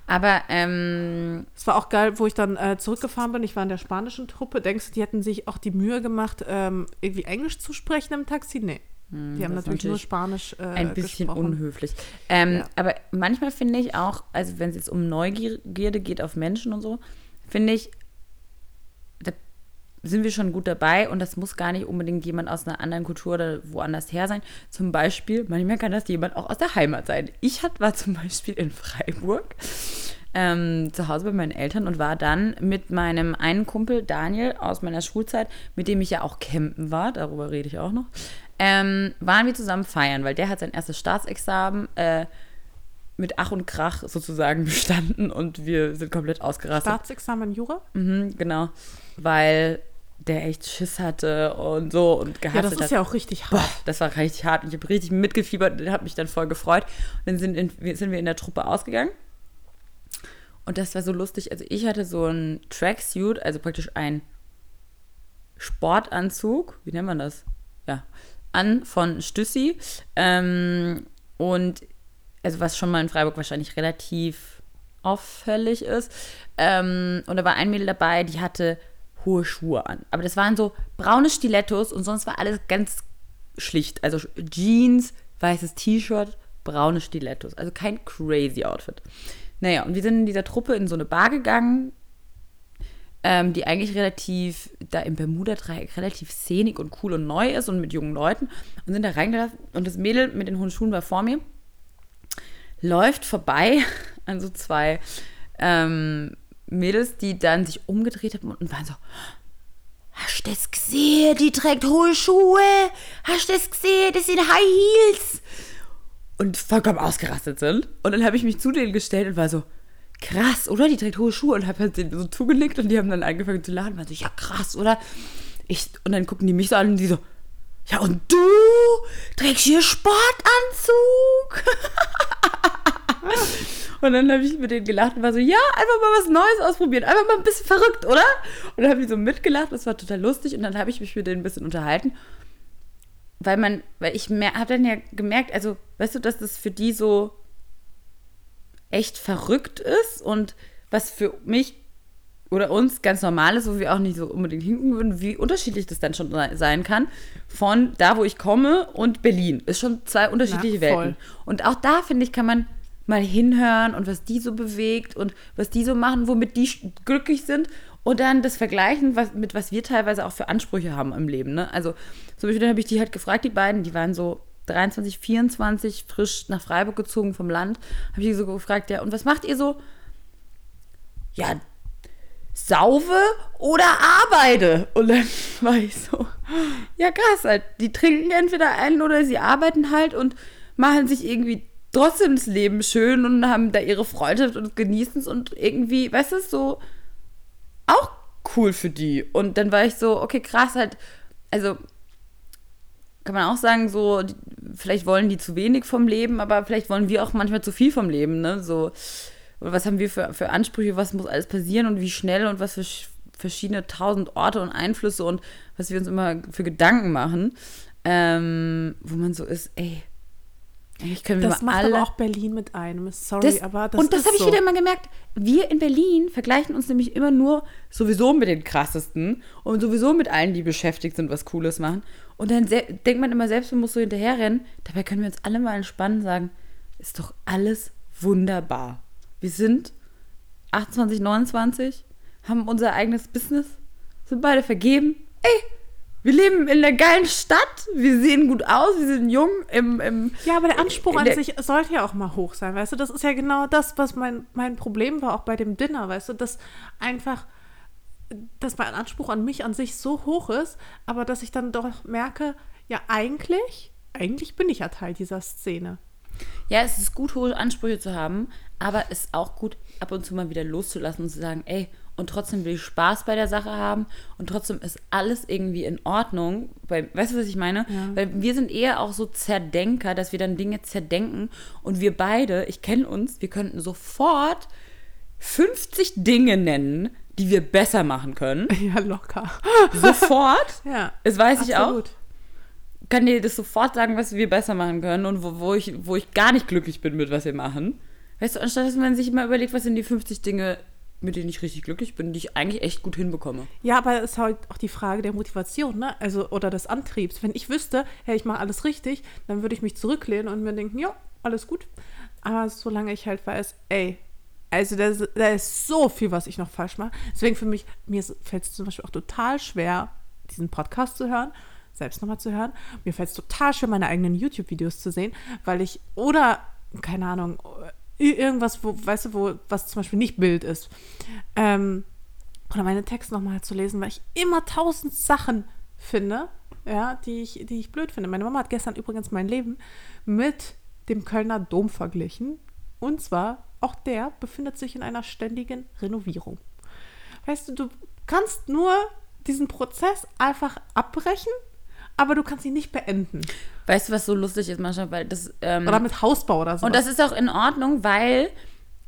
Aber, ähm, Es war auch geil, wo ich dann äh, zurückgefahren bin. Ich war in der spanischen Truppe. Denkst du, die hätten sich auch die Mühe gemacht, ähm, irgendwie Englisch zu sprechen im Taxi? Nee. die haben Hm, ist natürlich nur natürlich Spanisch äh, ein bisschen gesprochen. unhöflich. Ähm, Ja. Aber manchmal finde ich auch, also wenn es jetzt um Neugierde geht auf Menschen und so, finde ich, sind wir schon gut dabei und das muss gar nicht unbedingt jemand aus einer anderen Kultur oder woanders her sein. Zum Beispiel, manchmal kann das jemand auch aus der Heimat sein. Ich war zum Beispiel in Freiburg ähm, zu Hause bei meinen Eltern und war dann mit meinem einen Kumpel Daniel aus meiner Schulzeit, mit dem ich ja auch campen war, darüber rede ich auch noch, ähm, waren wir zusammen feiern, weil der hat sein erstes Staatsexamen äh, mit Ach und Krach sozusagen bestanden und wir sind komplett ausgerastet. Staatsexamen Jura? Mhm, genau, weil der echt Schiss hatte und so und gehasst Ja, das ist hat. ja auch richtig hart. Boah, das war richtig hart. Ich habe richtig mitgefiebert und habe mich dann voll gefreut. Und dann sind, in, wir- sind wir in der Truppe ausgegangen. Und das war so lustig. Also ich hatte so ein Tracksuit, also praktisch ein Sportanzug, wie nennt man das? Ja, an von Stüssi. Ähm, und also was schon mal in Freiburg wahrscheinlich relativ auffällig ist. Ähm, und da war ein Mädel dabei, die hatte hohe Schuhe an. Aber das waren so braune Stilettos und sonst war alles ganz schlicht. Also Jeans, weißes T-Shirt, braune Stilettos. Also kein crazy Outfit. Naja, und wir sind in dieser Truppe in so eine Bar gegangen, ähm, die eigentlich relativ, da im Bermuda-Dreieck relativ szenig und cool und neu ist und mit jungen Leuten und sind da reingelassen und das Mädel mit den hohen Schuhen war vor mir, läuft vorbei an so zwei ähm, Mädels, die dann sich umgedreht haben und waren so, hast du das gesehen? Die trägt hohe Schuhe. Hast du das gesehen? Das sind High Heels. Und vollkommen ausgerastet sind. Und dann habe ich mich zu denen gestellt und war so, krass, oder? Die trägt hohe Schuhe und habe halt denen so zugenickt und die haben dann angefangen zu lachen waren so, ja krass, oder? Ich, und dann gucken die mich so an und die so, ja und du trägst hier Sportanzug? Und dann habe ich mit denen gelacht und war so, ja, einfach mal was Neues ausprobieren. Einfach mal ein bisschen verrückt, oder? Und dann haben die so mitgelacht, das war total lustig. Und dann habe ich mich mit denen ein bisschen unterhalten. Weil man, weil ich habe dann ja gemerkt, also, weißt du, dass das für die so echt verrückt ist und was für mich oder uns ganz normal ist, wo wir auch nicht so unbedingt hinken würden, wie unterschiedlich das dann schon sein kann, von da, wo ich komme und Berlin. Ist schon zwei unterschiedliche Na. Welten. Und auch da, finde ich, kann man mal hinhören und was die so bewegt und was die so machen, womit die glücklich sind und dann das vergleichen, was, mit was wir teilweise auch für Ansprüche haben im Leben. Ne? Also zum Beispiel, dann habe ich die halt gefragt, die beiden, die waren so 23, 24, frisch nach Freiburg gezogen vom Land, habe ich die so gefragt, ja, und was macht ihr so? Ja, saufe oder arbeite. Und dann war ich so, ja krass, halt, die trinken entweder einen oder sie arbeiten halt und machen sich irgendwie trotzdem das Leben schön und haben da ihre Freundschaft und genießen es und irgendwie, weißt du, so auch cool für die. Und dann war ich so, okay, krass, halt, also kann man auch sagen, so, vielleicht wollen die zu wenig vom Leben, aber vielleicht wollen wir auch manchmal zu viel vom Leben, ne? So, oder was haben wir für, für Ansprüche, was muss alles passieren und wie schnell und was für sch- verschiedene tausend Orte und Einflüsse und was wir uns immer für Gedanken machen, ähm, wo man so ist, ey, eigentlich können wir Das mal macht alle aber auch Berlin mit einem. Sorry, das, aber das und das habe ich so. wieder immer gemerkt. Wir in Berlin vergleichen uns nämlich immer nur sowieso mit den krassesten und sowieso mit allen, die beschäftigt sind, was Cooles machen. Und dann denkt man immer selbst, man muss so hinterherrennen. Dabei können wir uns alle mal entspannen und sagen, ist doch alles wunderbar. Wir sind 28, 29, haben unser eigenes Business, sind beide vergeben. Ey, wir leben in einer geilen Stadt, wir sehen gut aus, wir sind jung im, im Ja, aber der Anspruch an der- sich sollte ja auch mal hoch sein, weißt du? Das ist ja genau das, was mein, mein Problem war, auch bei dem Dinner, weißt du? Dass einfach, dass mein Anspruch an mich an sich so hoch ist, aber dass ich dann doch merke, ja, eigentlich, eigentlich bin ich ja Teil dieser Szene. Ja, es ist gut, hohe Ansprüche zu haben, aber es ist auch gut, ab und zu mal wieder loszulassen und zu sagen, ey, und trotzdem will ich Spaß bei der Sache haben und trotzdem ist alles irgendwie in Ordnung. Weil, weißt du, was ich meine? Weil wir sind eher auch so Zerdenker, dass wir dann Dinge zerdenken und wir beide, ich kenne uns, wir könnten sofort 50 Dinge nennen, die wir besser machen können. Ja, locker. Sofort. Ja. Das weiß ich auch absolut. kann dir das sofort sagen, was wir besser machen können und wo, wo, ich, wo ich gar nicht glücklich bin mit, was wir machen. Weißt du, anstatt dass man sich immer überlegt, was sind die 50 Dinge, mit denen ich richtig glücklich bin, die ich eigentlich echt gut hinbekomme. Ja, aber es ist halt auch die Frage der Motivation, ne? Also, oder des Antriebs. Wenn ich wüsste, hey, ich mache alles richtig, dann würde ich mich zurücklehnen und mir denken, ja, alles gut. Aber solange ich halt weiß, ey, Also da, ist- da ist so viel, was ich noch falsch mache. Deswegen für mich, mir fällt es zum Beispiel auch total schwer, diesen Podcast zu hören, selbst nochmal zu hören. Mir fällt es total schwer, meine eigenen YouTube-Videos zu sehen, weil ich, oder, keine Ahnung, irgendwas, wo, weißt du, wo, was zum Beispiel nicht Bild ist. Ähm, oder meine Texte nochmal zu lesen, weil ich immer tausend Sachen finde, ja, die ich, die ich blöd finde. Meine Mama hat gestern übrigens mein Leben mit dem Kölner Dom verglichen. Und zwar, auch der befindet sich in einer ständigen Renovierung. Weißt du, du kannst nur diesen Prozess einfach abbrechen, aber du kannst ihn nicht beenden. Weißt du, was so lustig ist, Mascha? Weil das, ähm, Oder mit Hausbau oder so. Und das ist auch in Ordnung, weil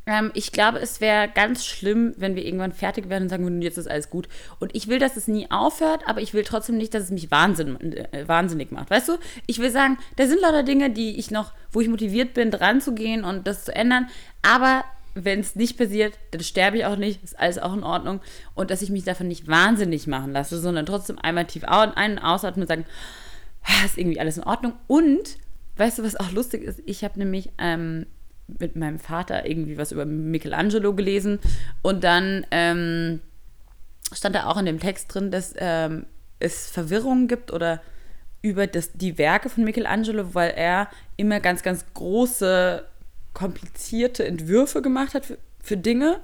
ähm, ich glaube, es wäre ganz schlimm, wenn wir irgendwann fertig werden und sagen würden, jetzt ist alles gut. Und ich will, dass es nie aufhört, aber ich will trotzdem nicht, dass es mich wahnsinn, äh, wahnsinnig macht. Weißt du? Ich will sagen, da sind lauter Dinge, die ich noch, wo ich motiviert bin, dran zu gehen und das zu ändern. Aber wenn es nicht passiert, dann sterbe ich auch nicht, ist alles auch in Ordnung. Und dass ich mich davon nicht wahnsinnig machen lasse, sondern trotzdem einmal tief ein- und ausatmen und sagen, "Ah, ist irgendwie alles in Ordnung. Und weißt du, was auch lustig ist? Ich habe nämlich ähm, mit meinem Vater irgendwie was über Michelangelo gelesen und dann ähm, stand da auch in dem Text drin, dass ähm, es Verwirrungen gibt oder über das, die Werke von Michelangelo, weil er immer ganz, ganz große, komplizierte Entwürfe gemacht hat für, für Dinge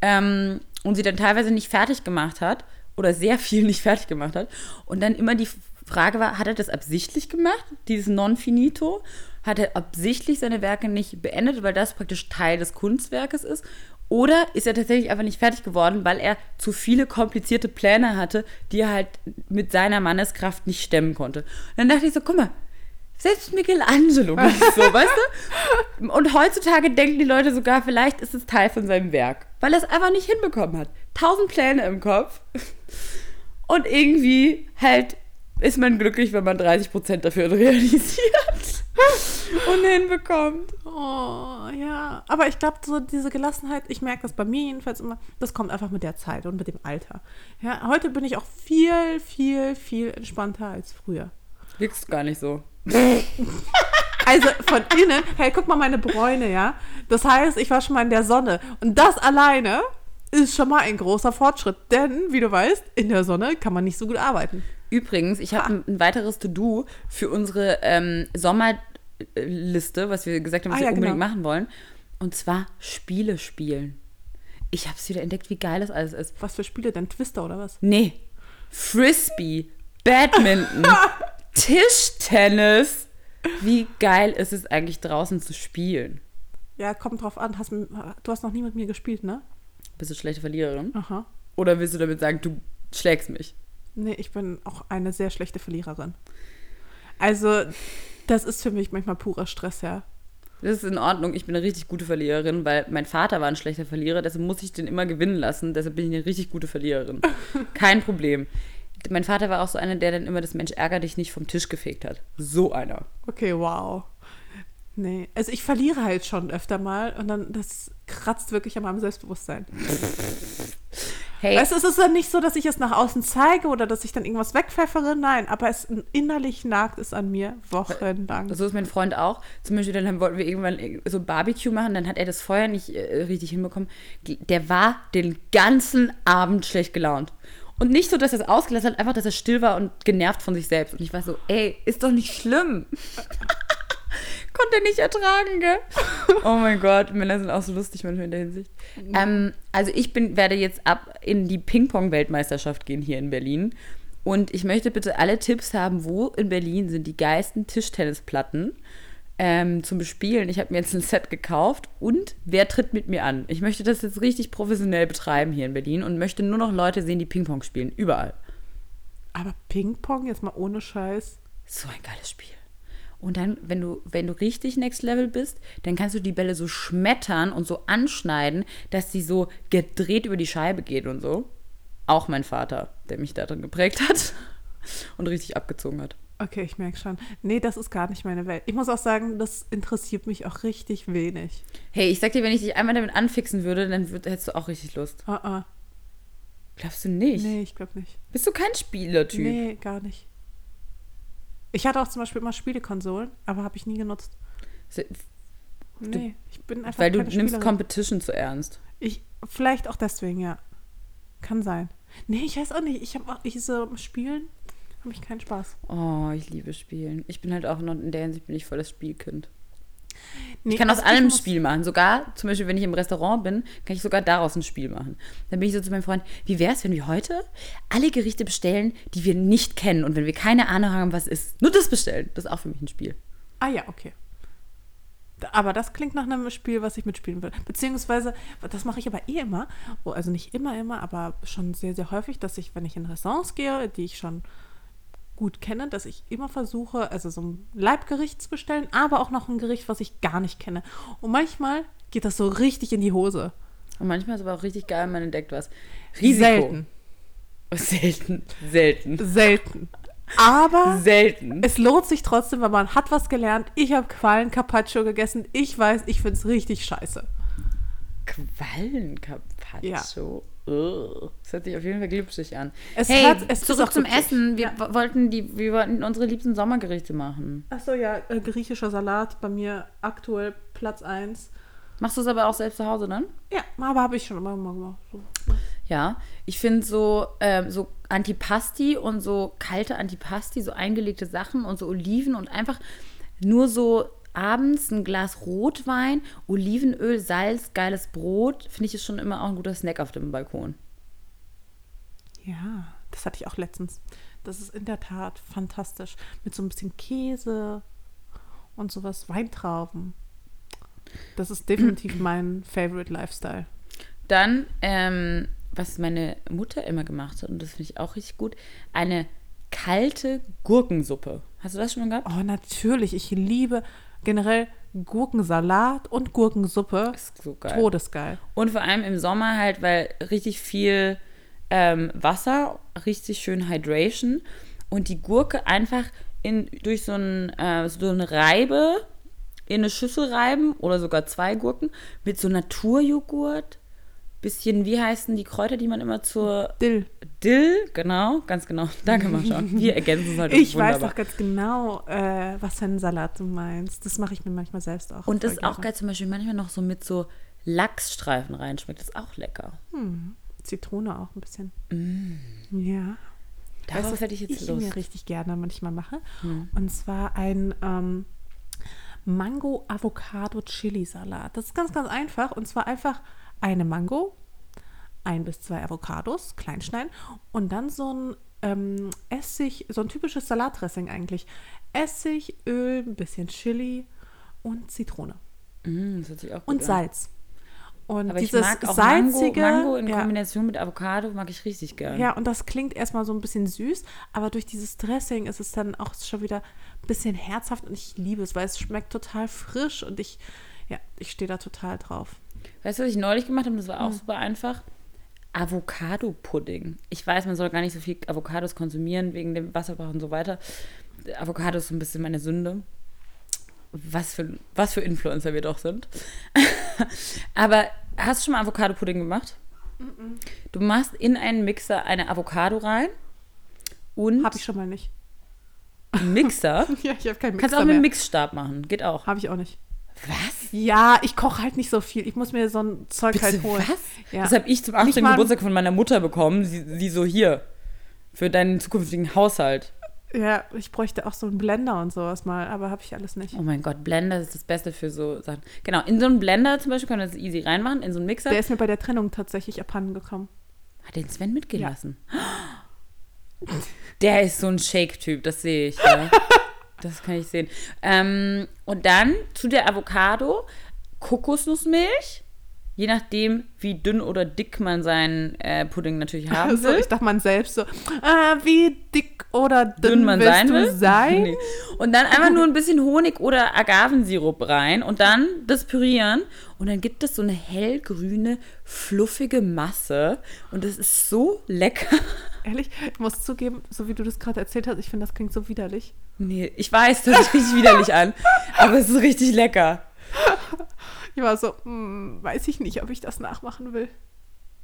ähm, und sie dann teilweise nicht fertig gemacht hat oder sehr viel nicht fertig gemacht hat. Und dann immer die Frage war, hat er das absichtlich gemacht, dieses Non-Finito? Hat er absichtlich seine Werke nicht beendet, weil das praktisch Teil des Kunstwerkes ist? Oder ist er tatsächlich einfach nicht fertig geworden, weil er zu viele komplizierte Pläne hatte, die er halt mit seiner Manneskraft nicht stemmen konnte? Und dann dachte ich so, guck mal, selbst Michelangelo macht so, weißt du? Und heutzutage denken die Leute sogar, vielleicht ist es Teil von seinem Werk, weil er es einfach nicht hinbekommen hat. Tausend Pläne im Kopf. Und irgendwie halt ist man glücklich, wenn man 30% dafür realisiert und hinbekommt. Oh, ja. Aber ich glaube, so diese Gelassenheit, ich merke das bei mir jedenfalls immer, das kommt einfach mit der Zeit und mit dem Alter. Ja, heute bin ich auch viel, viel, viel entspannter als früher. Wirkst gar nicht so. Also von innen, hey, guck mal meine Bräune, ja. Das heißt, ich war schon mal in der Sonne. Und das alleine ist schon mal ein großer Fortschritt. Denn, wie du weißt, in der Sonne kann man nicht so gut arbeiten. Übrigens, ich habe ein, ein weiteres To-Do für unsere ähm, Sommerliste, was wir gesagt haben, was Ah, wir ja, unbedingt genau. machen wollen. Und zwar Spiele spielen. Ich habe es wieder entdeckt, wie geil das alles ist. Was für Spiele denn? Twister oder was? Nee. Frisbee, Badminton, Tischtennis. Wie geil ist es eigentlich draußen zu spielen? Ja, kommt drauf an. Hast, du hast noch nie mit mir gespielt, ne? Bist du schlechte Verliererin? Aha. Oder willst du damit sagen, du schlägst mich? Nee, ich bin auch eine sehr schlechte Verliererin. Also, das ist für mich manchmal purer Stress, ja. Das ist in Ordnung. Ich bin eine richtig gute Verliererin, weil mein Vater war ein schlechter Verlierer, deshalb muss ich den immer gewinnen lassen. Deshalb bin ich eine richtig gute Verliererin. Kein Problem. Mein Vater war auch so einer, der dann immer das Mensch ärger dich nicht vom Tisch gefegt hat. So einer. Okay, wow. Nee, also ich verliere halt schon öfter mal und dann, das kratzt wirklich an meinem Selbstbewusstsein. Hey, Weißt es ist dann nicht so, dass ich es nach außen zeige oder dass ich dann irgendwas wegpfeffere, nein, aber es innerlich nagt es an mir wochenlang. so ist mein Freund auch. Zum Beispiel, dann wollten wir irgendwann so Barbecue machen, dann hat er das Feuer nicht äh, richtig hinbekommen. Der war den ganzen Abend schlecht gelaunt. Und nicht so, dass er es ausgelassen hat, einfach, dass er still war und genervt von sich selbst. Und ich war so, ey, ist doch nicht schlimm. Konnte er nicht ertragen, gell? Oh mein Gott, Männer sind auch so lustig manchmal in der Hinsicht. Ähm, also ich bin, werde jetzt ab in die Ping-Pong-Weltmeisterschaft gehen hier in Berlin. Und ich möchte bitte alle Tipps haben, wo in Berlin sind die geilsten Tischtennisplatten ähm, zum Bespielen. Ich habe mir jetzt ein Set gekauft und wer tritt mit mir an? Ich möchte das jetzt richtig professionell betreiben hier in Berlin und möchte nur noch Leute sehen, die Ping-Pong spielen. Überall. Aber Ping-Pong, jetzt mal ohne Scheiß. So ein geiles Spiel. Und dann, wenn du, wenn du richtig Next Level bist, dann kannst du die Bälle so schmettern und so anschneiden, dass sie so gedreht über die Scheibe geht und so. Auch mein Vater, der mich da drin geprägt hat und richtig abgezogen hat. Okay, ich merke schon. Nee, das ist gar nicht meine Welt. Ich muss auch sagen, das interessiert mich auch richtig wenig. Hey, ich sag dir, wenn ich dich einmal damit anfixen würde, dann würd, hättest du auch richtig Lust. Ah, ah. Glaubst du nicht? Nee, ich glaube nicht. Bist du kein Spielertyp? Nee, gar nicht. Ich hatte auch zum Beispiel immer Spielekonsolen, aber habe ich nie genutzt. Nee, ich bin einfach Weil du nimmst Spielerin. Competition zu ernst. Ich, vielleicht auch deswegen, ja. Kann sein. Nee, ich weiß auch nicht. Ich habe auch, ich so im Spielen habe ich keinen Spaß. Oh, ich liebe Spielen. Ich bin halt auch noch in der Hinsicht bin ich voll das Spielkind. Nee, Ich kann aus also allem ein Spiel machen. Sogar, zum Beispiel, wenn ich im Restaurant bin, kann ich sogar daraus ein Spiel machen. Dann bin ich so zu meinem Freund, wie wäre es, wenn wir heute alle Gerichte bestellen, die wir nicht kennen und wenn wir keine Ahnung haben, was ist, nur das bestellen. Das ist auch für mich ein Spiel. Ah ja, okay. Aber das klingt nach einem Spiel, was ich mitspielen will. Beziehungsweise, das mache ich aber eh immer. Oh, Also nicht immer, immer, aber schon sehr, sehr häufig, dass ich, wenn ich in Restaurants gehe, die ich schon gut kenne, dass ich immer versuche, also so ein Leibgericht zu bestellen, aber auch noch ein Gericht, was ich gar nicht kenne. Und manchmal geht das so richtig in die Hose. Und manchmal ist aber auch richtig geil, man entdeckt was. Risiko. Selten. Selten. Selten. Selten. Aber Selten. es lohnt sich trotzdem, weil man hat was gelernt. Ich habe Quallen Carpaccio gegessen. Ich weiß, ich finde es richtig scheiße. Quallencarpaccio. Ugh. Das hört sich auf jeden Fall glitschig an. Es hey, hat- es zurück zum. Essen. Wir Ja. wo- wollten die, wir wollten unsere liebsten Sommergerichte machen. Achso, ja, äh, griechischer Salat bei mir aktuell Platz 1. Machst du es aber auch selbst zu Hause dann? Ja, aber habe ich schon immer gemacht. So. Ja, ich finde so, ähm, so Antipasti und so kalte Antipasti, so eingelegte Sachen und so Oliven und einfach nur so abends ein Glas Rotwein, Olivenöl, Salz, geiles Brot, finde ich ist schon immer auch ein guter Snack auf dem Balkon. Ja, das hatte ich auch letztens. Das ist in der Tat fantastisch. Mit so ein bisschen Käse und sowas, Weintrauben. Das ist definitiv mein Favorite Lifestyle. Dann, ähm, was meine Mutter immer gemacht hat, und das finde ich auch richtig gut, eine kalte Gurkensuppe. Hast du das schon mal gehabt? Oh, natürlich. Ich liebe generell Gurkensalat und Gurkensuppe. Das ist so geil. Todesgeil. Und vor allem im Sommer halt, weil richtig viel ähm, Wasser, richtig schön Hydration und die Gurke einfach in, durch so, ein, äh, so eine Reibe in eine Schüssel reiben oder sogar zwei Gurken mit so Naturjoghurt. Bisschen, wie heißen die Kräuter, die man immer zur Dill. Dill, genau, ganz genau. Danke mal schon. Wir ergänzen es heute Ich weiß wunderbar. doch ganz genau, äh, was für einen Salat du meinst. Das mache ich mir manchmal selbst auch. Und das ist auch geil, zum Beispiel manchmal noch so mit so Lachsstreifen reinschmeckt. Das ist auch lecker. Zitrone auch ein bisschen. Ja. Darauf Weißt du, hätte ich jetzt ich Lust. mir richtig gerne manchmal mache. Und zwar ein ähm, Mango-Avocado-Chili-Salat. Das ist ganz, ganz einfach. Und zwar einfach eine Mango, ein bis zwei Avocados, klein schneiden und dann so ein ähm, Essig, so ein typisches Salatdressing eigentlich. Essig, Öl, ein bisschen Chili und Zitrone. Mm, das hört sich auch gut Und. Salz. Und Aber dieses ich mag auch salzige, Mango, Mango in ja, Kombination mit Avocado mag ich richtig gern. ja, und das klingt erstmal so ein bisschen süß, aber durch dieses Dressing ist es dann auch schon wieder ein bisschen herzhaft und ich liebe es, weil es schmeckt total frisch und ich, ja, ich stehe da total drauf. Weißt du, was ich neulich gemacht habe? Das war auch Hm. super einfach. Avocado-Pudding. Ich weiß, man soll gar nicht so viel Avocados konsumieren wegen dem Wasserbrauch und so weiter. Avocado ist so ein bisschen meine Sünde. Was für, was für Influencer wir doch sind. Aber hast du schon mal Avocado-Pudding gemacht? Du machst in einen Mixer eine Avocado rein und Habe ich schon mal nicht. Mixer. Ja, ich habe keinen Kannst Mixer auch mit mehr. einem Mixstab machen. Geht auch. Habe ich auch nicht. Was? Ja, ich koche halt nicht so viel. Ich muss mir so ein Zeug Bitte, halt holen. was? Ja. Das habe ich zum Nicht 18. mal- Geburtstag von meiner Mutter bekommen. Sie, sie so hier. Für deinen zukünftigen Haushalt. Ja, ich bräuchte auch so einen Blender und sowas mal, aber habe ich alles nicht. Oh mein Gott, Blender ist das Beste für so Sachen. Genau, in so einen Blender zum Beispiel kann man das easy reinmachen, in so einen Mixer. Der ist mir bei der Trennung tatsächlich abhanden gekommen. Hat den Sven mitgehen lassen. Der ist so ein Shake-Typ, das sehe ich. Ja. Das kann ich sehen. Ähm, und dann zu der Avocado Kokosnussmilch. Je nachdem, wie dünn oder dick man seinen äh, Pudding natürlich haben will. ich dachte man selbst so, ah, wie dick oder dünn, dünn man willst sein will. sein? Nee. Und dann einfach nur ein bisschen Honig oder Agavensirup rein und dann das pürieren. Und dann gibt es so eine hellgrüne, fluffige Masse. Und das ist so lecker. Ehrlich, ich muss zugeben, so wie du das gerade erzählt hast, ich finde, das klingt so widerlich. Nee, ich weiß, das hört richtig widerlich an. Aber es ist richtig lecker. Ich war so, hm, weiß ich nicht, ob ich das nachmachen will.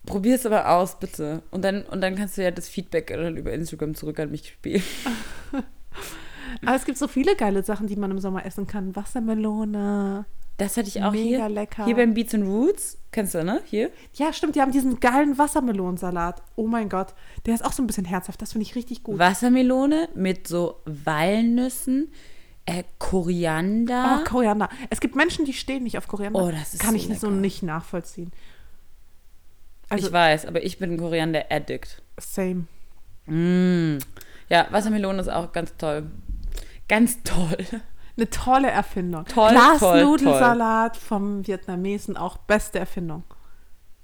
Probier es aber aus, bitte. Und dann, und dann kannst du ja das Feedback dann über Instagram zurück an mich spielen. Aber es gibt so viele geile Sachen, die man im Sommer essen kann. Wassermelone, Das hatte ich auch Mega hier. lecker. Hier beim Beats and Roots. Kennst du, ne? Hier. Ja, stimmt, die haben diesen geilen Wassermelonensalat. Oh mein Gott, der ist auch so ein bisschen herzhaft. Das finde ich richtig gut. Wassermelone mit so Walnüssen, äh, Koriander. Oh, Koriander. Es gibt Menschen, die stehen nicht auf Koriander. Oh, das ist Kann so ich nicht so lecker. nicht nachvollziehen. Also, ich weiß, aber ich bin Koriander-Addict. same. Mm. Ja, Wassermelone ist auch ganz toll. Ganz toll. Eine tolle Erfindung. Toll, Glasnudelsalat vom Vietnamesen, auch beste Erfindung.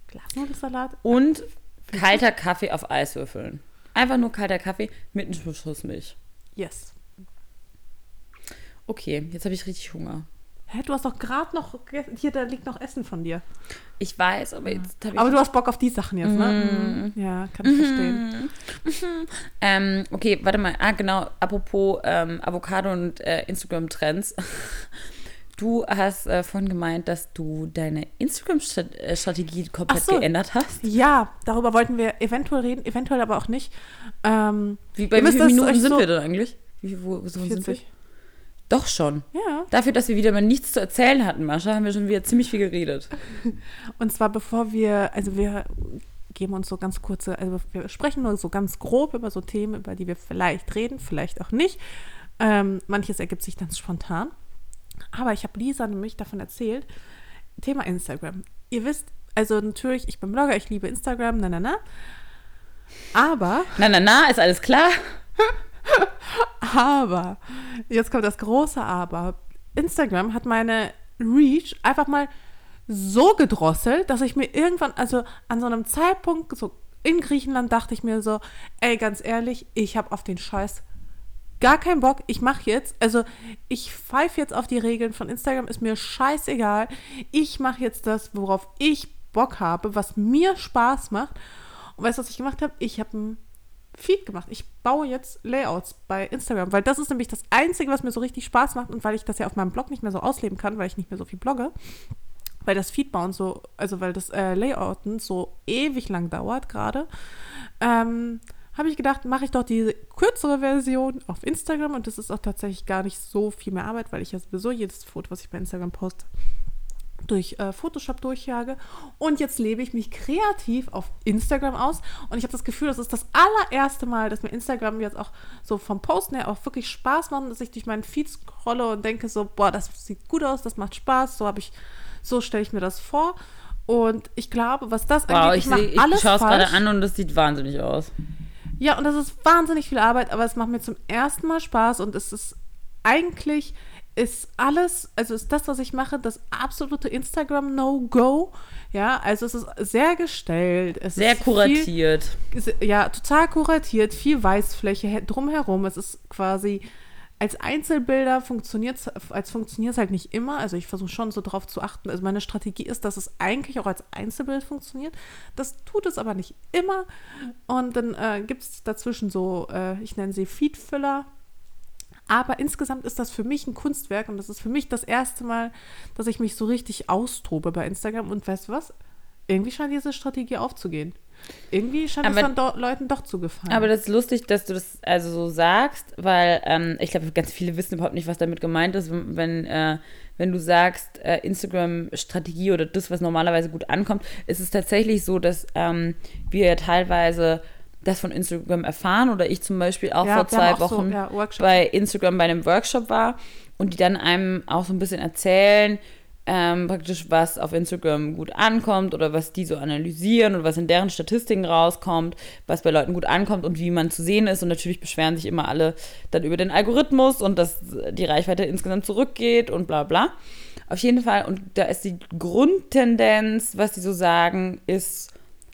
Glasnudelsalat? Und kalter Kaffee auf Eiswürfeln. Einfach nur kalter Kaffee mit einem Schuss Milch. Yes. Okay, jetzt habe ich richtig Hunger. Hä, du hast doch gerade noch, hier, da liegt noch Essen von dir. Ich weiß, aber jetzt habe ich. Aber du hast Bock auf die Sachen jetzt, ne? Mhm. Ja, kann ich verstehen. ähm, okay, warte mal. Ah, genau. Apropos ähm, Avocado und äh, Instagram-Trends. Du hast äh, vorhin gemeint, dass du deine Instagram-Strategie komplett Ach so. geändert hast. Ja, darüber wollten wir eventuell reden, eventuell aber auch nicht. Ähm, Wie, bei wie vielen Minuten sind so- wir denn eigentlich? Wie, wo, wo sind wir? 40. Doch schon. Ja. Dafür, dass wir wieder mal nichts zu erzählen hatten, Mascha, haben wir schon wieder ziemlich viel geredet. Und zwar bevor wir, also wir geben uns so ganz kurze, also wir sprechen nur so ganz grob über so Themen, über die wir vielleicht reden, vielleicht auch nicht. Ähm, manches ergibt sich dann spontan. Aber ich habe Lisa nämlich davon erzählt, Thema Instagram. Ihr wisst, also natürlich, ich bin Blogger, ich liebe Instagram, na na na. Aber Na, na, na, ist alles klar? Aber, jetzt kommt das große Aber. Instagram hat meine Reach einfach mal so gedrosselt, dass ich mir irgendwann, also an so einem Zeitpunkt, so in Griechenland, dachte ich mir so, ey, ganz ehrlich, ich habe auf den Scheiß gar keinen Bock. Ich mache jetzt, also ich pfeife jetzt auf die Regeln von Instagram, ist mir scheißegal. Ich mache jetzt das, worauf ich Bock habe, was mir Spaß macht. Und weißt du, was ich gemacht habe? Ich habe ein Feed gemacht. Ich baue jetzt Layouts bei Instagram, weil das ist nämlich das Einzige, was mir so richtig Spaß macht und weil ich das ja auf meinem Blog nicht mehr so ausleben kann, weil ich nicht mehr so viel blogge, weil das Feedbauen so, also weil das äh, Layouten so ewig lang dauert gerade, ähm, habe ich gedacht, mache ich doch die kürzere Version auf Instagram und das ist auch tatsächlich gar nicht so viel mehr Arbeit, weil ich ja sowieso jedes Foto, was ich bei Instagram poste, durch äh, Photoshop durchjage. Und jetzt lebe ich mich kreativ auf Instagram aus. Und ich habe das Gefühl, das ist das allererste Mal, dass mir Instagram jetzt auch so vom Posten her auch wirklich Spaß macht, dass ich durch meinen Feed scrolle und denke so, boah, das sieht gut aus, das macht Spaß. So habe ich, so stelle ich mir das vor. Und ich glaube, was das Wow, angeht, ich, ich mache seh- ich alles schaue es gerade an und das sieht wahnsinnig aus. Ja, und das ist wahnsinnig viel Arbeit, aber es macht mir zum ersten Mal Spaß und es ist eigentlich ist alles, also ist das, was ich mache, das absolute Instagram-No-Go. Ja, also es ist sehr gestellt. Es Sehr kuratiert. Viel, ja, total kuratiert, viel Weißfläche he- drumherum. Es ist quasi als Einzelbilder funktioniert es, als funktioniert es halt nicht immer. Also ich versuche schon so drauf zu achten. Also meine Strategie ist, dass es eigentlich auch als Einzelbild funktioniert. Das tut es aber nicht immer. Und dann äh, gibt es dazwischen so, äh, ich nenne sie Feedfüller. Aber insgesamt ist das für mich ein Kunstwerk und das ist für mich das erste Mal, dass ich mich so richtig austobe bei Instagram. Und weißt du was? Irgendwie scheint diese Strategie aufzugehen. Irgendwie scheint es Aber- dann do Leuten doch zu gefallen. Aber das ist lustig, dass du das also so sagst, weil ähm, ich glaube, ganz viele wissen überhaupt nicht, was damit gemeint ist, wenn, wenn, äh, wenn du sagst, äh, Instagram-Strategie oder das, was normalerweise gut ankommt, ist es tatsächlich so, dass ähm, wir ja teilweise das von Instagram erfahren oder ich zum Beispiel auch Ja, vor zwei auch so, Wochen ja, Workshops. bei Instagram bei einem Workshop war und die dann einem auch so ein bisschen erzählen, ähm, praktisch was auf Instagram gut ankommt oder was die so analysieren und was in deren Statistiken rauskommt, was bei Leuten gut ankommt und wie man zu sehen ist. Und natürlich beschweren sich immer alle dann über den Algorithmus und dass die Reichweite insgesamt zurückgeht und bla bla. Auf jeden Fall, und da ist die Grundtendenz, was die so sagen, ist,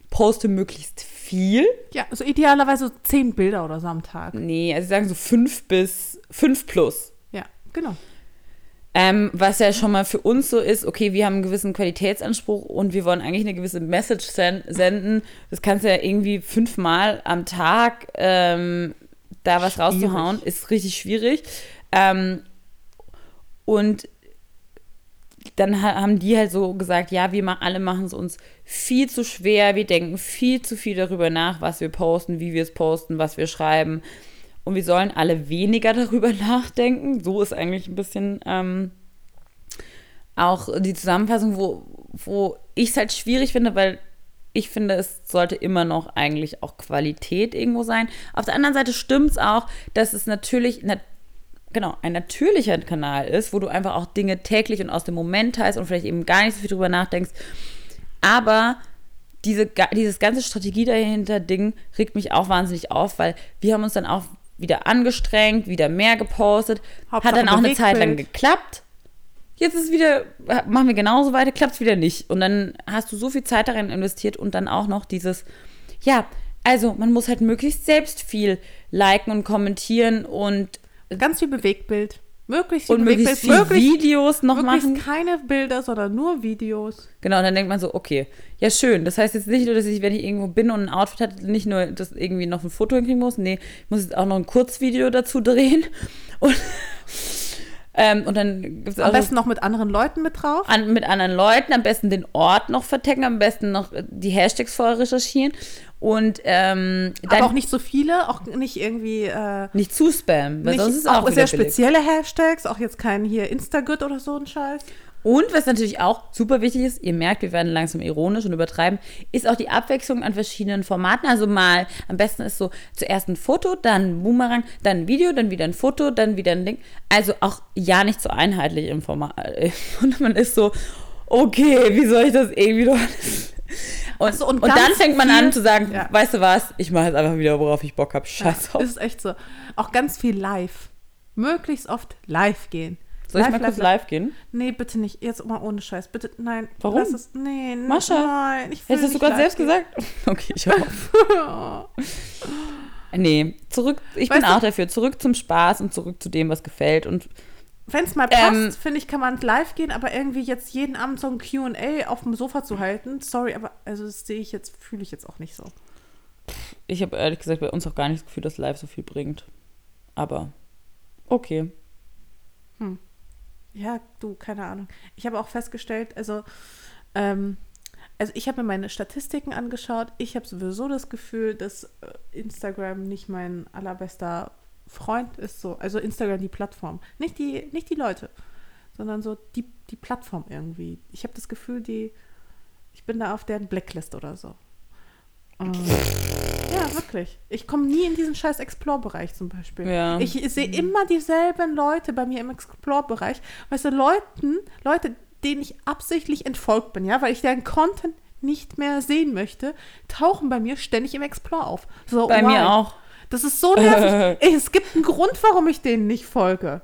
poste möglichst viel. Ja, so idealerweise zehn Bilder oder so am Tag. Nee, also sie sagen so fünf bis fünf plus. Ja, genau. Ähm, was ja schon mal für uns so ist, okay, wir haben einen gewissen Qualitätsanspruch und wir wollen eigentlich eine gewisse Message sen senden. Das kannst du ja irgendwie fünfmal am Tag ähm, da was Schwierig. rauszuhauen, ist richtig schwierig. Ähm, und dann ha haben die halt so gesagt, ja, wir alle machen es uns viel zu schwer, wir denken viel zu viel darüber nach, was wir posten, wie wir es posten, was wir schreiben. Und wir sollen alle weniger darüber nachdenken. So ist eigentlich ein bisschen ähm, auch die Zusammenfassung, wo, wo ich es halt schwierig finde, weil ich finde, es sollte immer noch eigentlich auch Qualität irgendwo sein. Auf der anderen Seite stimmt es auch, dass es natürlich, na, genau, ein natürlicher Kanal ist, wo du einfach auch Dinge täglich und aus dem Moment teilst und vielleicht eben gar nicht so viel drüber nachdenkst. Aber diese, dieses ganze Strategie dahinter Ding regt mich auch wahnsinnig auf, weil wir haben uns dann auch wieder angestrengt, wieder mehr gepostet, Hauptsache hat dann auch eine Zeit lang geklappt. Jetzt ist wieder, machen wir genauso weiter, klappt es wieder nicht. Und dann hast du so viel Zeit darin investiert und dann auch noch dieses, ja, also man muss halt möglichst selbst viel liken und kommentieren und, Ganz viel Bewegtbild. Möglichst viel und möglichst viel. Möglichst, Videos noch möglichst machen. keine Bilder, sondern nur Videos. Genau, und dann denkt man so, okay, ja schön. Das heißt jetzt nicht nur, dass ich, wenn ich irgendwo bin und ein Outfit hatte, nicht nur das irgendwie noch ein Foto hinkriegen muss, nee, ich muss jetzt auch noch ein Kurzvideo dazu drehen. Und, ähm, und dann gibt es auch Am so besten noch mit anderen Leuten mit drauf. an, mit anderen Leuten, am besten den Ort noch vertecken, am besten noch äh, die Hashtags vorher recherchieren und ähm, dann Aber auch nicht so viele, auch nicht irgendwie äh, nicht zu spammen, weil nicht, sonst ist auch, auch, sehr billig. spezielle Hashtags, auch jetzt kein hier Instagrid oder so ein Scheiß. Und was natürlich auch super wichtig ist, ihr merkt, wir werden langsam ironisch und übertreiben, ist auch die Abwechslung an verschiedenen Formaten. Also mal, am besten ist so zuerst ein Foto, dann ein Boomerang, dann ein Video, dann wieder ein Foto, dann wieder ein Ding. Also auch ja nicht so einheitlich im Format. Und man ist so, okay, wie soll ich das irgendwie noch... Und, so, und und, dann fängt man viel- an zu sagen, Ja. weißt du was, ich mache jetzt einfach wieder, worauf ich Bock habe. Scheiß Ja, drauf. ist echt so. Auch ganz viel live. Möglichst oft live gehen. Soll ich mal kurz live gehen? Nee, bitte nicht. Jetzt mal ohne Scheiß. Bitte, nein. Warum? Lass es, nee, Mascha, nein. Ich will Hättest du gerade live selbst gehen. gesagt? Okay, ich auf. Nee, zurück, ich bin Weißt du- auch dafür. Zurück zum Spaß und zurück zu dem, was gefällt. Und Wenn es mal passt, Ähm, finde ich, kann man live gehen, aber irgendwie jetzt jeden Abend so ein QA auf dem Sofa zu halten, sorry, aber also das sehe ich jetzt, fühle ich jetzt auch nicht so. ich habe ehrlich gesagt bei uns auch gar nicht das Gefühl, dass live so viel bringt. Aber okay. Ja, du, keine Ahnung. Ich habe auch festgestellt, also, ähm, also ich habe mir meine Statistiken angeschaut. Ich habe sowieso das Gefühl, dass äh, Instagram nicht mein allerbester Freund ist. So, also Instagram die Plattform, nicht die, nicht die Leute, sondern so die, die Plattform irgendwie. Ich habe das Gefühl, die, ich bin da auf deren Blacklist oder so. Und, ja, wirklich. Ich komme nie in diesen scheiß Explore-Bereich zum Beispiel. Ja. Ich sehe immer dieselben Leute bei mir im Explore-Bereich. Weißt du, Leuten, Leute, denen ich absichtlich entfolgt bin, ja, weil ich deren Content nicht mehr sehen möchte, tauchen bei mir ständig im Explore auf. So, Bei why? mir auch. Das ist so nervig. Ey, es gibt einen Grund, warum ich denen nicht folge.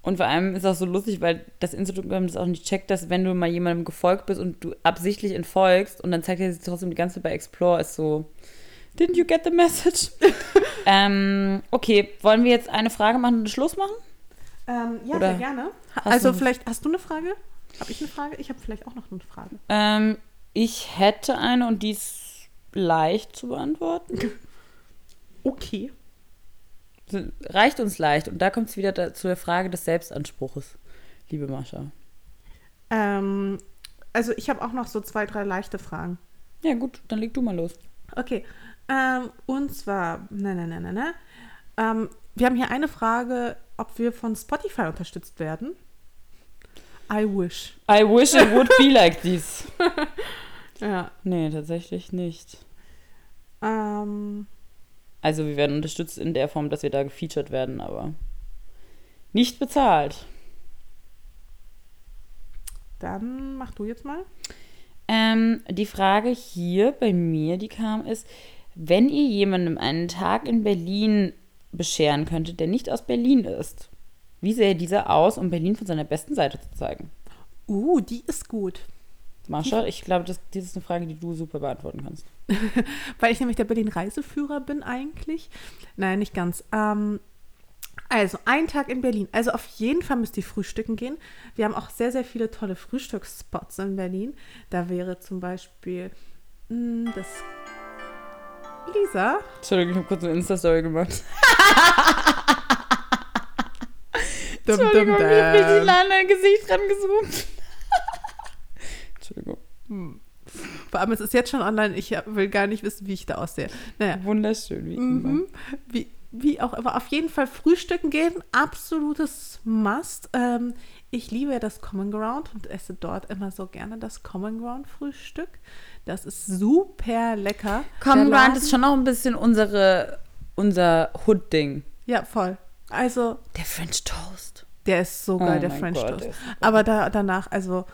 Und vor allem ist auch so lustig, weil das Instagram das auch nicht checkt, dass wenn du mal jemandem gefolgt bist und du absichtlich entfolgst und dann zeigt er sich trotzdem die ganze Zeit bei Explore, ist so, didn't you get the message? ähm, okay, wollen wir jetzt eine Frage machen und Schluss machen? Ähm, ja, Oder sehr gerne. Also vielleicht, hast du eine Frage? Habe ich eine Frage? Ich habe vielleicht auch noch eine Frage. Ähm, ich hätte eine und die ist leicht zu beantworten. Okay. Reicht uns leicht. Und da kommt es wieder da, zu der Frage des Selbstanspruches, liebe Mascha. Ähm, also ich habe auch noch so zwei, drei leichte Fragen. Ja, gut, dann leg du mal los. Okay. Ähm, und zwar, na, na, na, na, na. Ähm, wir haben hier eine Frage, ob wir von Spotify unterstützt werden. I wish. I wish it would be like this. Ja. Nee, tatsächlich nicht. Ähm, Also wir werden unterstützt in der Form, dass wir da gefeatured werden, aber nicht bezahlt. dann mach du jetzt mal. Ähm, die Frage hier bei mir, die kam, ist, wenn ihr jemandem einen Tag in Berlin bescheren könntet, der nicht aus Berlin ist, wie sähe dieser aus, um Berlin von seiner besten Seite zu zeigen? Uh, die ist gut. Mascha, ich glaube, das, das ist eine Frage, die du super beantworten kannst. Weil ich nämlich der Berlin-Reiseführer bin eigentlich. Nein, nicht ganz. Ähm, also, ein Tag in Berlin. Also auf jeden Fall müsst ihr frühstücken gehen. Wir haben auch sehr, sehr viele tolle Frühstücksspots in Berlin. Da wäre zum Beispiel mh, das Lisa. Entschuldigung, ich habe kurz eine Insta-Story gemacht. Dum, Entschuldigung, dum, ich habe richtig dum. lange ein Gesicht dran gezoomt. Entschuldigung. Vor allem, es ist jetzt schon online. Ich will gar nicht wissen, wie ich da aussehe. Naja. Wunderschön, wie Mhm. immer. Wie, wie auch immer, auf jeden Fall frühstücken gehen, absolutes Must. Ähm, ich liebe ja das Common Ground und esse dort immer so gerne das Common Ground Frühstück. Das ist super lecker. Common Ground ist schon noch ein bisschen unsere, unser Hood-Ding. Ja, voll. Also, Der French Toast. der ist so geil, Oh der French Gott, Toast. Aber da, danach, also,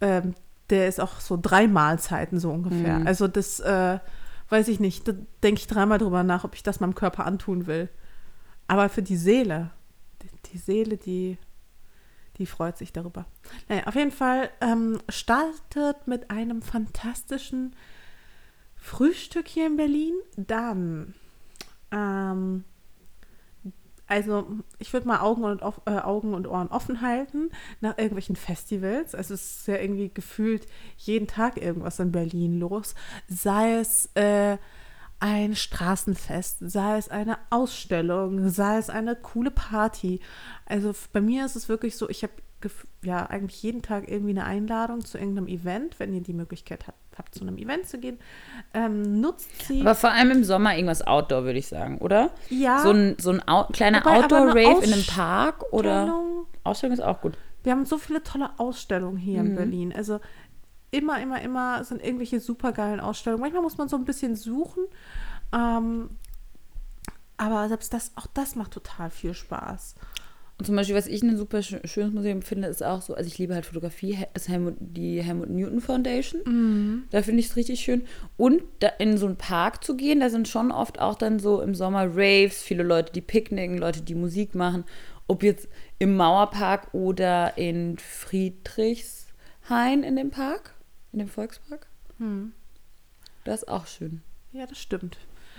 ähm, der ist auch so drei Mahlzeiten so ungefähr. Mhm. Also, das äh, weiß ich nicht. Da denke ich dreimal drüber nach, ob ich das meinem Körper antun will. Aber für die Seele, die, die Seele, die, die freut sich darüber. Naja, auf jeden Fall ähm, startet mit einem fantastischen Frühstück hier in Berlin. Dann, ähm, also ich würde mal Augen und, äh, Augen und Ohren offen halten nach irgendwelchen Festivals. Also es ist ja irgendwie gefühlt jeden Tag irgendwas in Berlin los. Sei es äh, ein Straßenfest, sei es eine Ausstellung, sei es eine coole Party. Also bei mir ist es wirklich so, ich habe ja eigentlich jeden Tag irgendwie eine Einladung zu irgendeinem Event, wenn ihr die Möglichkeit habt, habt zu einem Event zu gehen. Ähm, nutzt sie. Aber vor allem im Sommer irgendwas Outdoor, würde ich sagen, oder? Ja. So ein, so ein Out kleiner Outdoor-Rave in einem Park oder. Ausstellung- Ausstellung ist auch gut. Wir haben so viele tolle Ausstellungen hier Mhm. in Berlin. Also immer, immer, immer sind irgendwelche supergeilen Ausstellungen. Manchmal muss man so ein bisschen suchen. Ähm, aber selbst das, auch das macht total viel Spaß. Und zum Beispiel, was ich ein super schö- schönes Museum finde, ist auch so, also ich liebe halt Fotografie, ist Helmut, die Helmut Newton Foundation. Mhm. Da finde ich es richtig schön. Und da in so einen Park zu gehen, da sind schon oft auch dann so im Sommer Raves, viele Leute, die picknicken, Leute, die Musik machen. Ob jetzt im Mauerpark oder in Friedrichshain in dem Park, in dem Volkspark. Hm. Das ist auch schön. Ja, das stimmt.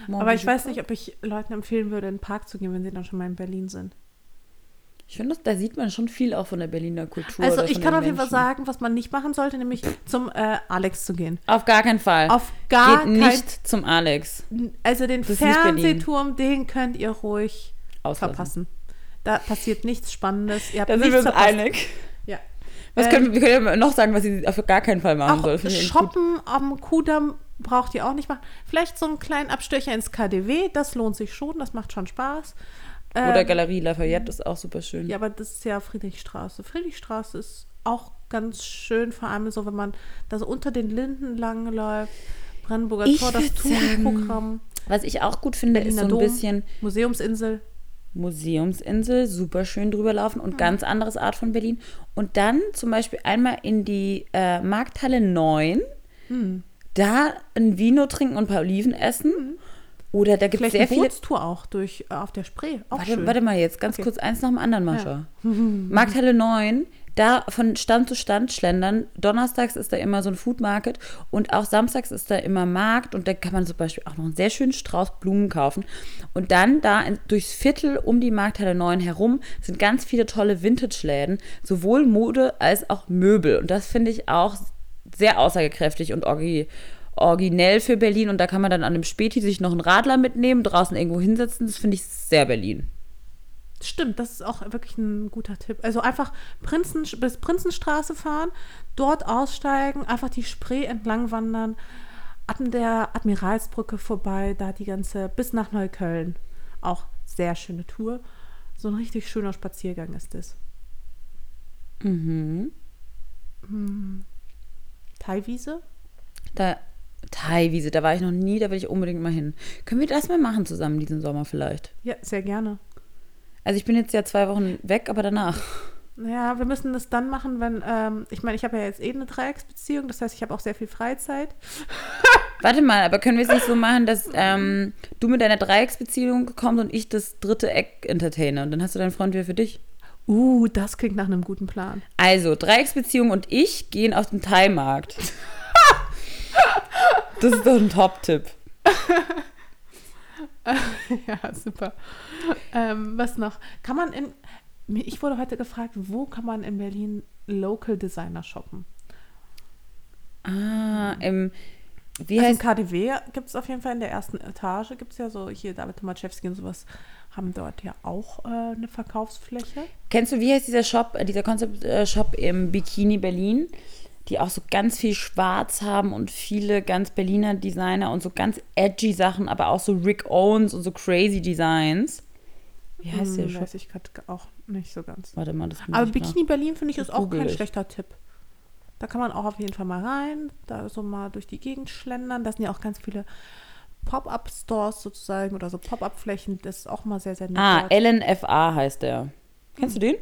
Mont aber ich weiß nicht, ob ich Leuten empfehlen würde, in den Park zu gehen, wenn sie dann schon mal in Berlin sind. Ich finde, da sieht man schon viel auch von der Berliner Kultur. Also ich kann auf jeden Fall sagen, was man nicht machen sollte, nämlich zum äh, Alex zu gehen. Auf gar keinen Fall. Auf gar Geht kein- nicht zum Alex. Also den Das. Fernsehturm, den könnt ihr ruhig Auslassen. verpassen. Da passiert nichts Spannendes. Ihr habt Da sind wir uns einig. Was Ähm, können, wir können ja noch sagen, was sie auf gar keinen Fall machen soll. Shoppen am Kudamm braucht ihr auch nicht machen. Vielleicht so einen kleinen Abstecher ins KDW, das lohnt sich schon, das macht schon Spaß. Oder Ähm, Galerie Lafayette ist auch super schön. Ja, aber das ist ja Friedrichstraße. Friedrichstraße ist auch ganz schön, vor allem so, wenn man da so unter den Linden langläuft. Brandenburger Ich Tor, das Tourenprogramm, Was ich auch gut finde, ist so ein Dom, bisschen Museumsinsel. Museumsinsel, super schön drüber laufen und ganz anderes Art von Berlin. Und dann zum Beispiel einmal in die äh, Markthalle 9, Hm. da ein Vino trinken und ein paar Oliven essen. Oder da gibt es sehr viele. Bootstour auch durch, äh, auf der Spree. Auch Warte, schön. warte mal jetzt, ganz Okay. kurz eins nach dem anderen, Mascha. Markthalle 9, da von Stand zu Stand schlendern. Donnerstags ist da immer so ein Food Market und auch samstags ist da immer Markt und da kann man zum Beispiel auch noch einen sehr schönen Strauß Blumen kaufen. Und dann da in, durchs Viertel um die Markthalle 9 herum sind ganz viele tolle Vintage-Läden, sowohl Mode als auch Möbel. Und das finde ich auch sehr aussagekräftig und orgi originell für Berlin. Und da kann man dann an einem Späti sich noch einen Radler mitnehmen, draußen irgendwo hinsetzen. Das finde ich sehr Berlin. Stimmt, das ist auch wirklich ein guter Tipp. Also einfach Prinzen, bis Prinzenstraße fahren, dort aussteigen, einfach die Spree entlang wandern, an der Admiralsbrücke vorbei, da die ganze, bis nach Neukölln. Auch sehr schöne Tour. So ein richtig schöner Spaziergang ist es. Mhm. Hm. Thaiwiese? Da, Thaiwiese, da war ich noch nie, da will ich unbedingt mal hin. Können wir das mal machen zusammen diesen Sommer vielleicht? Ja, sehr gerne. Also ich bin jetzt ja zwei Wochen weg, aber danach. Naja, wir müssen das dann machen, wenn, ähm, ich meine, ich habe ja jetzt eh eine Dreiecksbeziehung, das heißt, ich habe auch sehr viel Freizeit. Warte mal, aber können wir es nicht so machen, dass ähm, du mit deiner Dreiecksbeziehung kommst und ich das dritte Eck entertaine und dann hast du deinen Freund wieder für dich? Uh, das klingt nach einem guten Plan. Also, Dreiecksbeziehung und ich gehen auf den Thai-Markt. Das ist doch ein Top-Tipp. Ja, super. Ähm, was noch? Kann man in. Ich wurde heute gefragt, wo kann man in Berlin Local Designer shoppen? Ah, im, wie Also im heißt KDW gibt es auf jeden Fall in der ersten Etage, gibt es ja so, hier David Tomaszewski und sowas, haben dort ja auch äh, eine Verkaufsfläche. Kennst du, wie heißt dieser Shop, äh, dieser Concept-Shop im Bikini Berlin? Die auch so ganz viel Schwarz haben und viele ganz Berliner Designer und so ganz edgy Sachen, aber auch so Rick Owens und so crazy Designs. Wie heißt der Hm, Shop? weiß ich gerade auch nicht so ganz. Warte mal, das Aber Bikini Berlin finde ich ist auch kein ich. schlechter Tipp. Da kann man auch auf jeden Fall mal rein, da so mal durch die Gegend schlendern. Da sind ja auch ganz viele Pop-up-Stores sozusagen oder so Pop-up-Flächen. Das ist auch mal sehr, sehr nett. Ah, dort. LNFA heißt der. Kennst du den?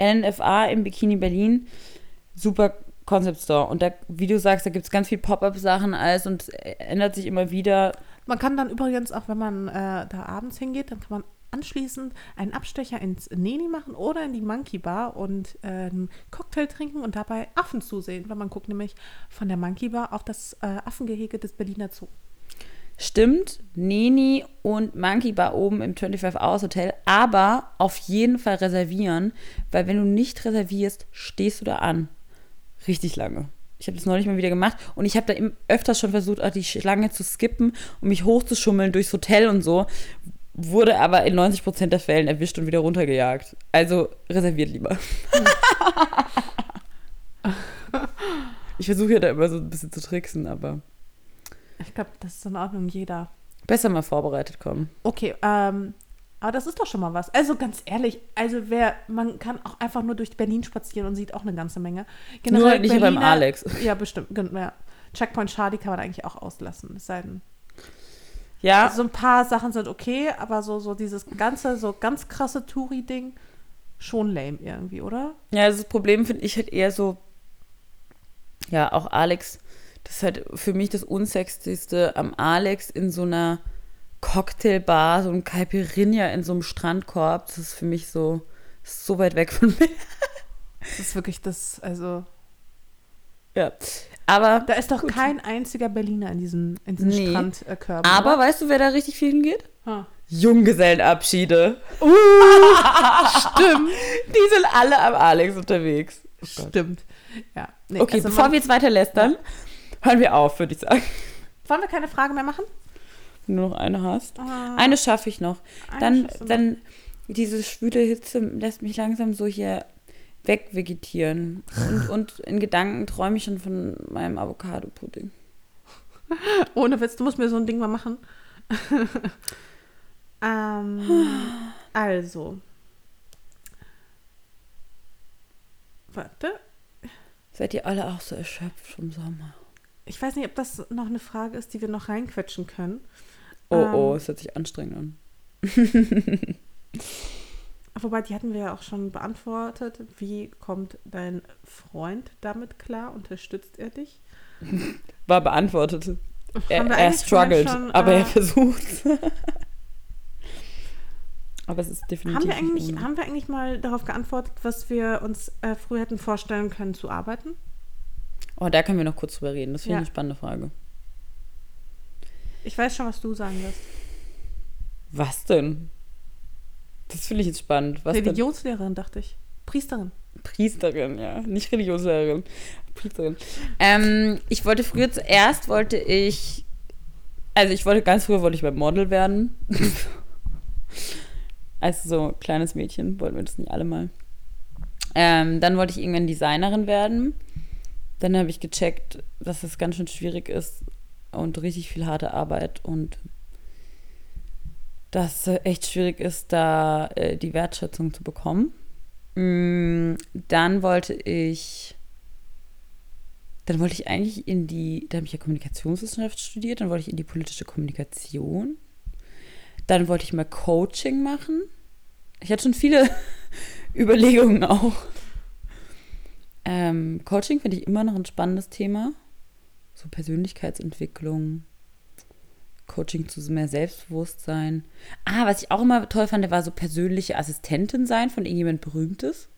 LNFA im Bikini Berlin. Super Concept Store. Und da, wie du sagst, da gibt es ganz viel Pop-Up-Sachen alles und es ändert sich immer wieder. Man kann dann übrigens auch, wenn man äh, da abends hingeht, dann kann man anschließend einen Abstecher ins Neni machen oder in die Monkey Bar und äh, einen Cocktail trinken und dabei Affen zusehen, weil man guckt nämlich von der Monkey Bar auf das äh, Affengehege des Berliner Zoo. Stimmt, Neni und Monkey Bar oben im 25 Hours Hotel, aber auf jeden Fall reservieren, weil wenn du nicht reservierst, stehst du da an. Richtig lange. Ich habe das neulich mal wieder gemacht und ich habe da öfters schon versucht, auch die Schlange zu skippen und mich hochzuschummeln durchs Hotel und so, wurde aber in 90% der Fällen erwischt und wieder runtergejagt. Also reserviert lieber. ich versuche ja da immer so ein bisschen zu tricksen, aber Ich glaube, das ist in Ordnung, jeder. besser mal vorbereitet kommen. Okay, ähm, aber das ist doch schon mal was. Also ganz ehrlich, also wer, man kann auch einfach nur durch Berlin spazieren und sieht auch eine ganze Menge. Nur halt nicht beim Alex. Ja, bestimmt. Ja. Checkpoint Charlie kann man eigentlich auch auslassen. Es sei denn, Ja, so ein paar Sachen sind okay, aber so, so dieses ganze, so ganz krasse Touri-Ding, schon lame irgendwie, oder? Ja, das Problem finde ich halt eher so, ja, auch Alex, das ist halt für mich das Unsexigste am Alex in so einer Cocktailbar, so ein Caipirinha in so einem Strandkorb, das ist für mich so, so weit weg von mir. Das ist wirklich das, also, Ja, aber, da ist doch kein einziger Berliner in diesen, in diesen Nee. Strandkörben. aber oder? weißt du, wer da richtig viel hingeht? Ha. Junggesellenabschiede. Stimmt. Die sind alle am Alex unterwegs. Oh. Stimmt. Ja. Nee, Okay, also bevor wir jetzt weiter lästern, hören wir auf, würde ich sagen. Wollen wir keine Frage mehr machen? Wenn du noch eine hast. Ah. Eine schaffe ich noch. Dann, dann, diese schwüle Hitze lässt mich langsam so hier wegvegetieren. Und, und in Gedanken träume ich schon von meinem Avocado-Pudding. Ohne Witz, du musst mir so ein Ding mal machen. ähm, also. Warte. Seid ihr alle auch so erschöpft vom Sommer? Ich weiß nicht, ob das noch eine Frage ist, die wir noch reinquetschen können. Oh, Ähm. oh, es hört sich anstrengend an. Wobei, die hatten wir ja auch schon beantwortet. Wie kommt dein Freund damit klar? Unterstützt er dich? War beantwortet. Er, er struggelt, schon, aber äh, er versucht. aber es ist definitiv. Haben wir, eigentlich, haben wir eigentlich mal darauf geantwortet, was wir uns äh, früher hätten vorstellen können zu arbeiten? Oh, da können wir noch kurz drüber reden. Das finde Ja. ich eine spannende Frage. Ich weiß schon, was du sagen wirst. Was denn? Das finde ich jetzt spannend. Was denn? Religionslehrerin, dachte ich. Priesterin. Priesterin, ja. Nicht Religionslehrerin. Priesterin. Ähm, ich wollte früher zuerst, wollte ich, also ich wollte ganz früher, wollte ich beim Model werden. Als so kleines Mädchen wollten wir das nicht alle mal. Ähm, dann wollte ich irgendwann Designerin werden. Dann habe ich gecheckt, dass es ganz schön schwierig ist und richtig viel harte Arbeit und dass es echt schwierig ist, da äh, die Wertschätzung zu bekommen. Mm, Dann wollte ich, dann wollte ich eigentlich in die, da habe ich ja Kommunikationswissenschaft studiert, dann wollte ich in die politische Kommunikation. Dann wollte ich mal Coaching machen. Ich hatte schon viele Überlegungen auch. Ähm, Coaching finde ich immer noch ein spannendes Thema. So Persönlichkeitsentwicklung, Coaching zu mehr Selbstbewusstsein. Ah, was ich auch immer toll fand, war so persönliche Assistentin sein von irgendjemand Berühmtes.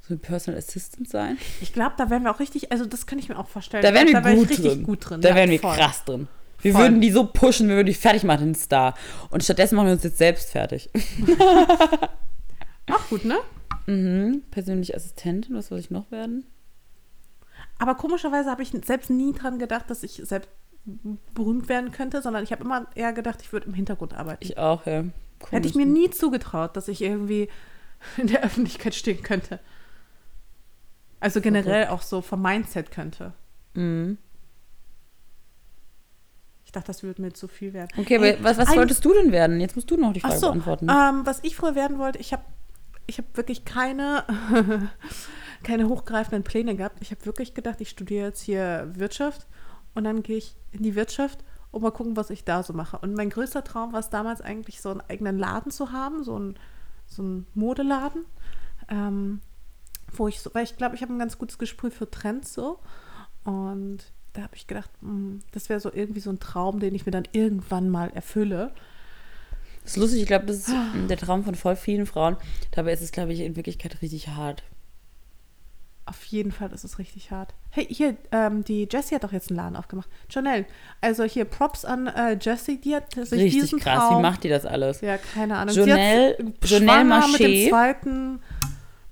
So ein Personal Assistant sein. Ich glaube, da wären wir auch richtig, also das kann ich mir auch vorstellen. Da wären wir glaub, da wär gut, ich richtig drin. gut drin. Da ja, wären wir voll. krass drin. Wir Voll. würden die so pushen, wir würden die fertig machen, den Star. Und stattdessen machen wir uns jetzt selbst fertig. Auch gut, ne? mhm. Persönliche Assistentin, was soll ich noch werden? Aber komischerweise habe ich selbst nie dran gedacht, dass ich selbst berühmt werden könnte, sondern ich habe immer eher gedacht, ich würde im Hintergrund arbeiten. Ich auch, ja. Hätte ich Komisch. mir nie zugetraut, dass ich irgendwie in der Öffentlichkeit stehen könnte. Also generell auch so vom Mindset könnte. Mhm. Ich dachte, das würde mir zu viel werden. Okay, aber Ey, was, was wolltest du denn werden? Jetzt musst du noch die Frage so, beantworten. ähm, was ich früher werden wollte, ich habe ich hab wirklich keine, keine hochgreifenden Pläne gehabt. Ich habe wirklich gedacht, ich studiere jetzt hier Wirtschaft und dann gehe ich in die Wirtschaft und mal gucken, was ich da so mache. Und mein größter Traum war es damals eigentlich, so einen eigenen Laden zu haben, so einen, so einen Modeladen, ähm, wo ich so, weil ich glaube, ich habe ein ganz gutes Gespür für Trends so. Und da habe ich gedacht, mh, das wäre so irgendwie so ein Traum, den ich mir dann irgendwann mal erfülle. Das ist lustig, ich glaube, das ist der Traum von voll vielen Frauen. Dabei ist es, glaube ich, in Wirklichkeit richtig hart. Auf jeden Fall ist es richtig hart. Hey, hier, ähm, die Jessie hat doch jetzt einen Laden aufgemacht. Janelle, also hier Props an äh, Jessie, die hat sich Richtig diesen krass. Traum, Wie macht die das alles? Ja, keine Ahnung. Janelle- Janelle mit dem zweiten,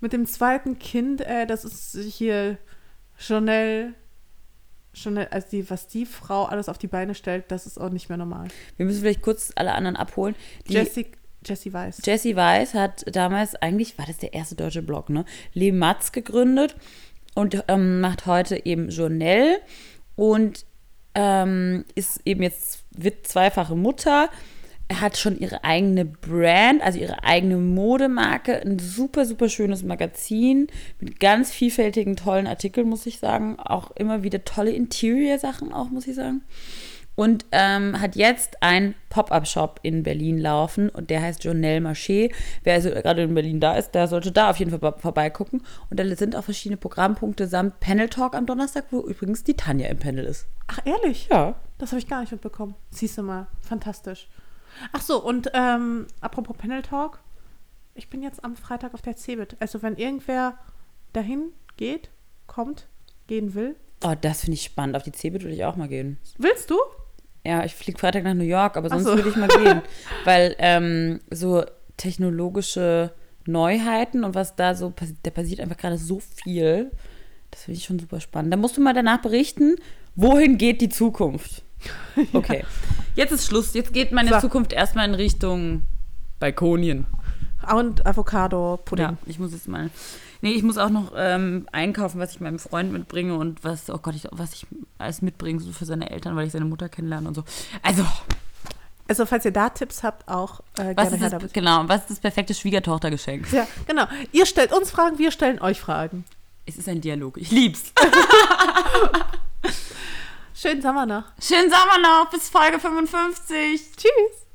mit dem zweiten Kind, äh, das ist hier Janelle, Janelle, also die, was die Frau alles auf die Beine stellt, das ist auch nicht mehr normal. Wir müssen vielleicht kurz alle anderen abholen. Die Jessie, Jessie weiß. Jessie Weiss hat damals, eigentlich war das der erste deutsche Blog, ne? Le Matz gegründet und ähm, macht heute eben Journal und ähm, ist eben jetzt, wird zweifache Mutter. Er hat schon ihre eigene Brand, also ihre eigene Modemarke, ein super, super schönes Magazin mit ganz vielfältigen, tollen Artikeln, muss ich sagen. Auch immer wieder tolle Interior-Sachen, auch, muss ich sagen. Und ähm, hat jetzt einen Pop-Up-Shop in Berlin laufen und der heißt Journal Marché. Wer also gerade in Berlin da ist, der sollte da auf jeden Fall vorbeigucken. Und da sind auch verschiedene Programmpunkte samt Panel Talk am Donnerstag, wo übrigens die Tanja im Panel ist. Ach, ehrlich? Ja. Das habe ich gar nicht mitbekommen. Siehst du mal, fantastisch. Ach so, und ähm, apropos Panel Talk, ich bin jetzt am Freitag auf der CeBIT. Also wenn irgendwer dahin geht, kommt, gehen will. Oh, das finde ich spannend. Auf die CeBIT würde ich auch mal gehen. Willst du? Ja, ich fliege Freitag nach New York, aber sonst so. würde ich mal gehen. Weil ähm, so technologische Neuheiten und was da so passiert, da passiert einfach gerade so viel. Das finde ich schon super spannend. Da musst du mal danach berichten, wohin geht die Zukunft? Okay. Jetzt ist Schluss. Jetzt geht meine So. Zukunft erstmal in Richtung Balkonien. Und Avocado-Pudding. Ja, ich muss jetzt mal. Nee, ich muss auch noch ähm, einkaufen, was ich meinem Freund mitbringe und was, oh Gott, ich, was ich alles mitbringe, so für seine Eltern, weil ich seine Mutter kennenlerne und so. Also, Also falls ihr da Tipps habt, auch äh, was gerne ist das, genau, was ist das perfekte Schwiegertochtergeschenk? Ja, genau. Ihr stellt uns Fragen, wir stellen euch Fragen. Es ist ein Dialog. Ich lieb's. Schönen Sommer noch. Schönen Sommer noch. Bis Folge 55. Tschüss.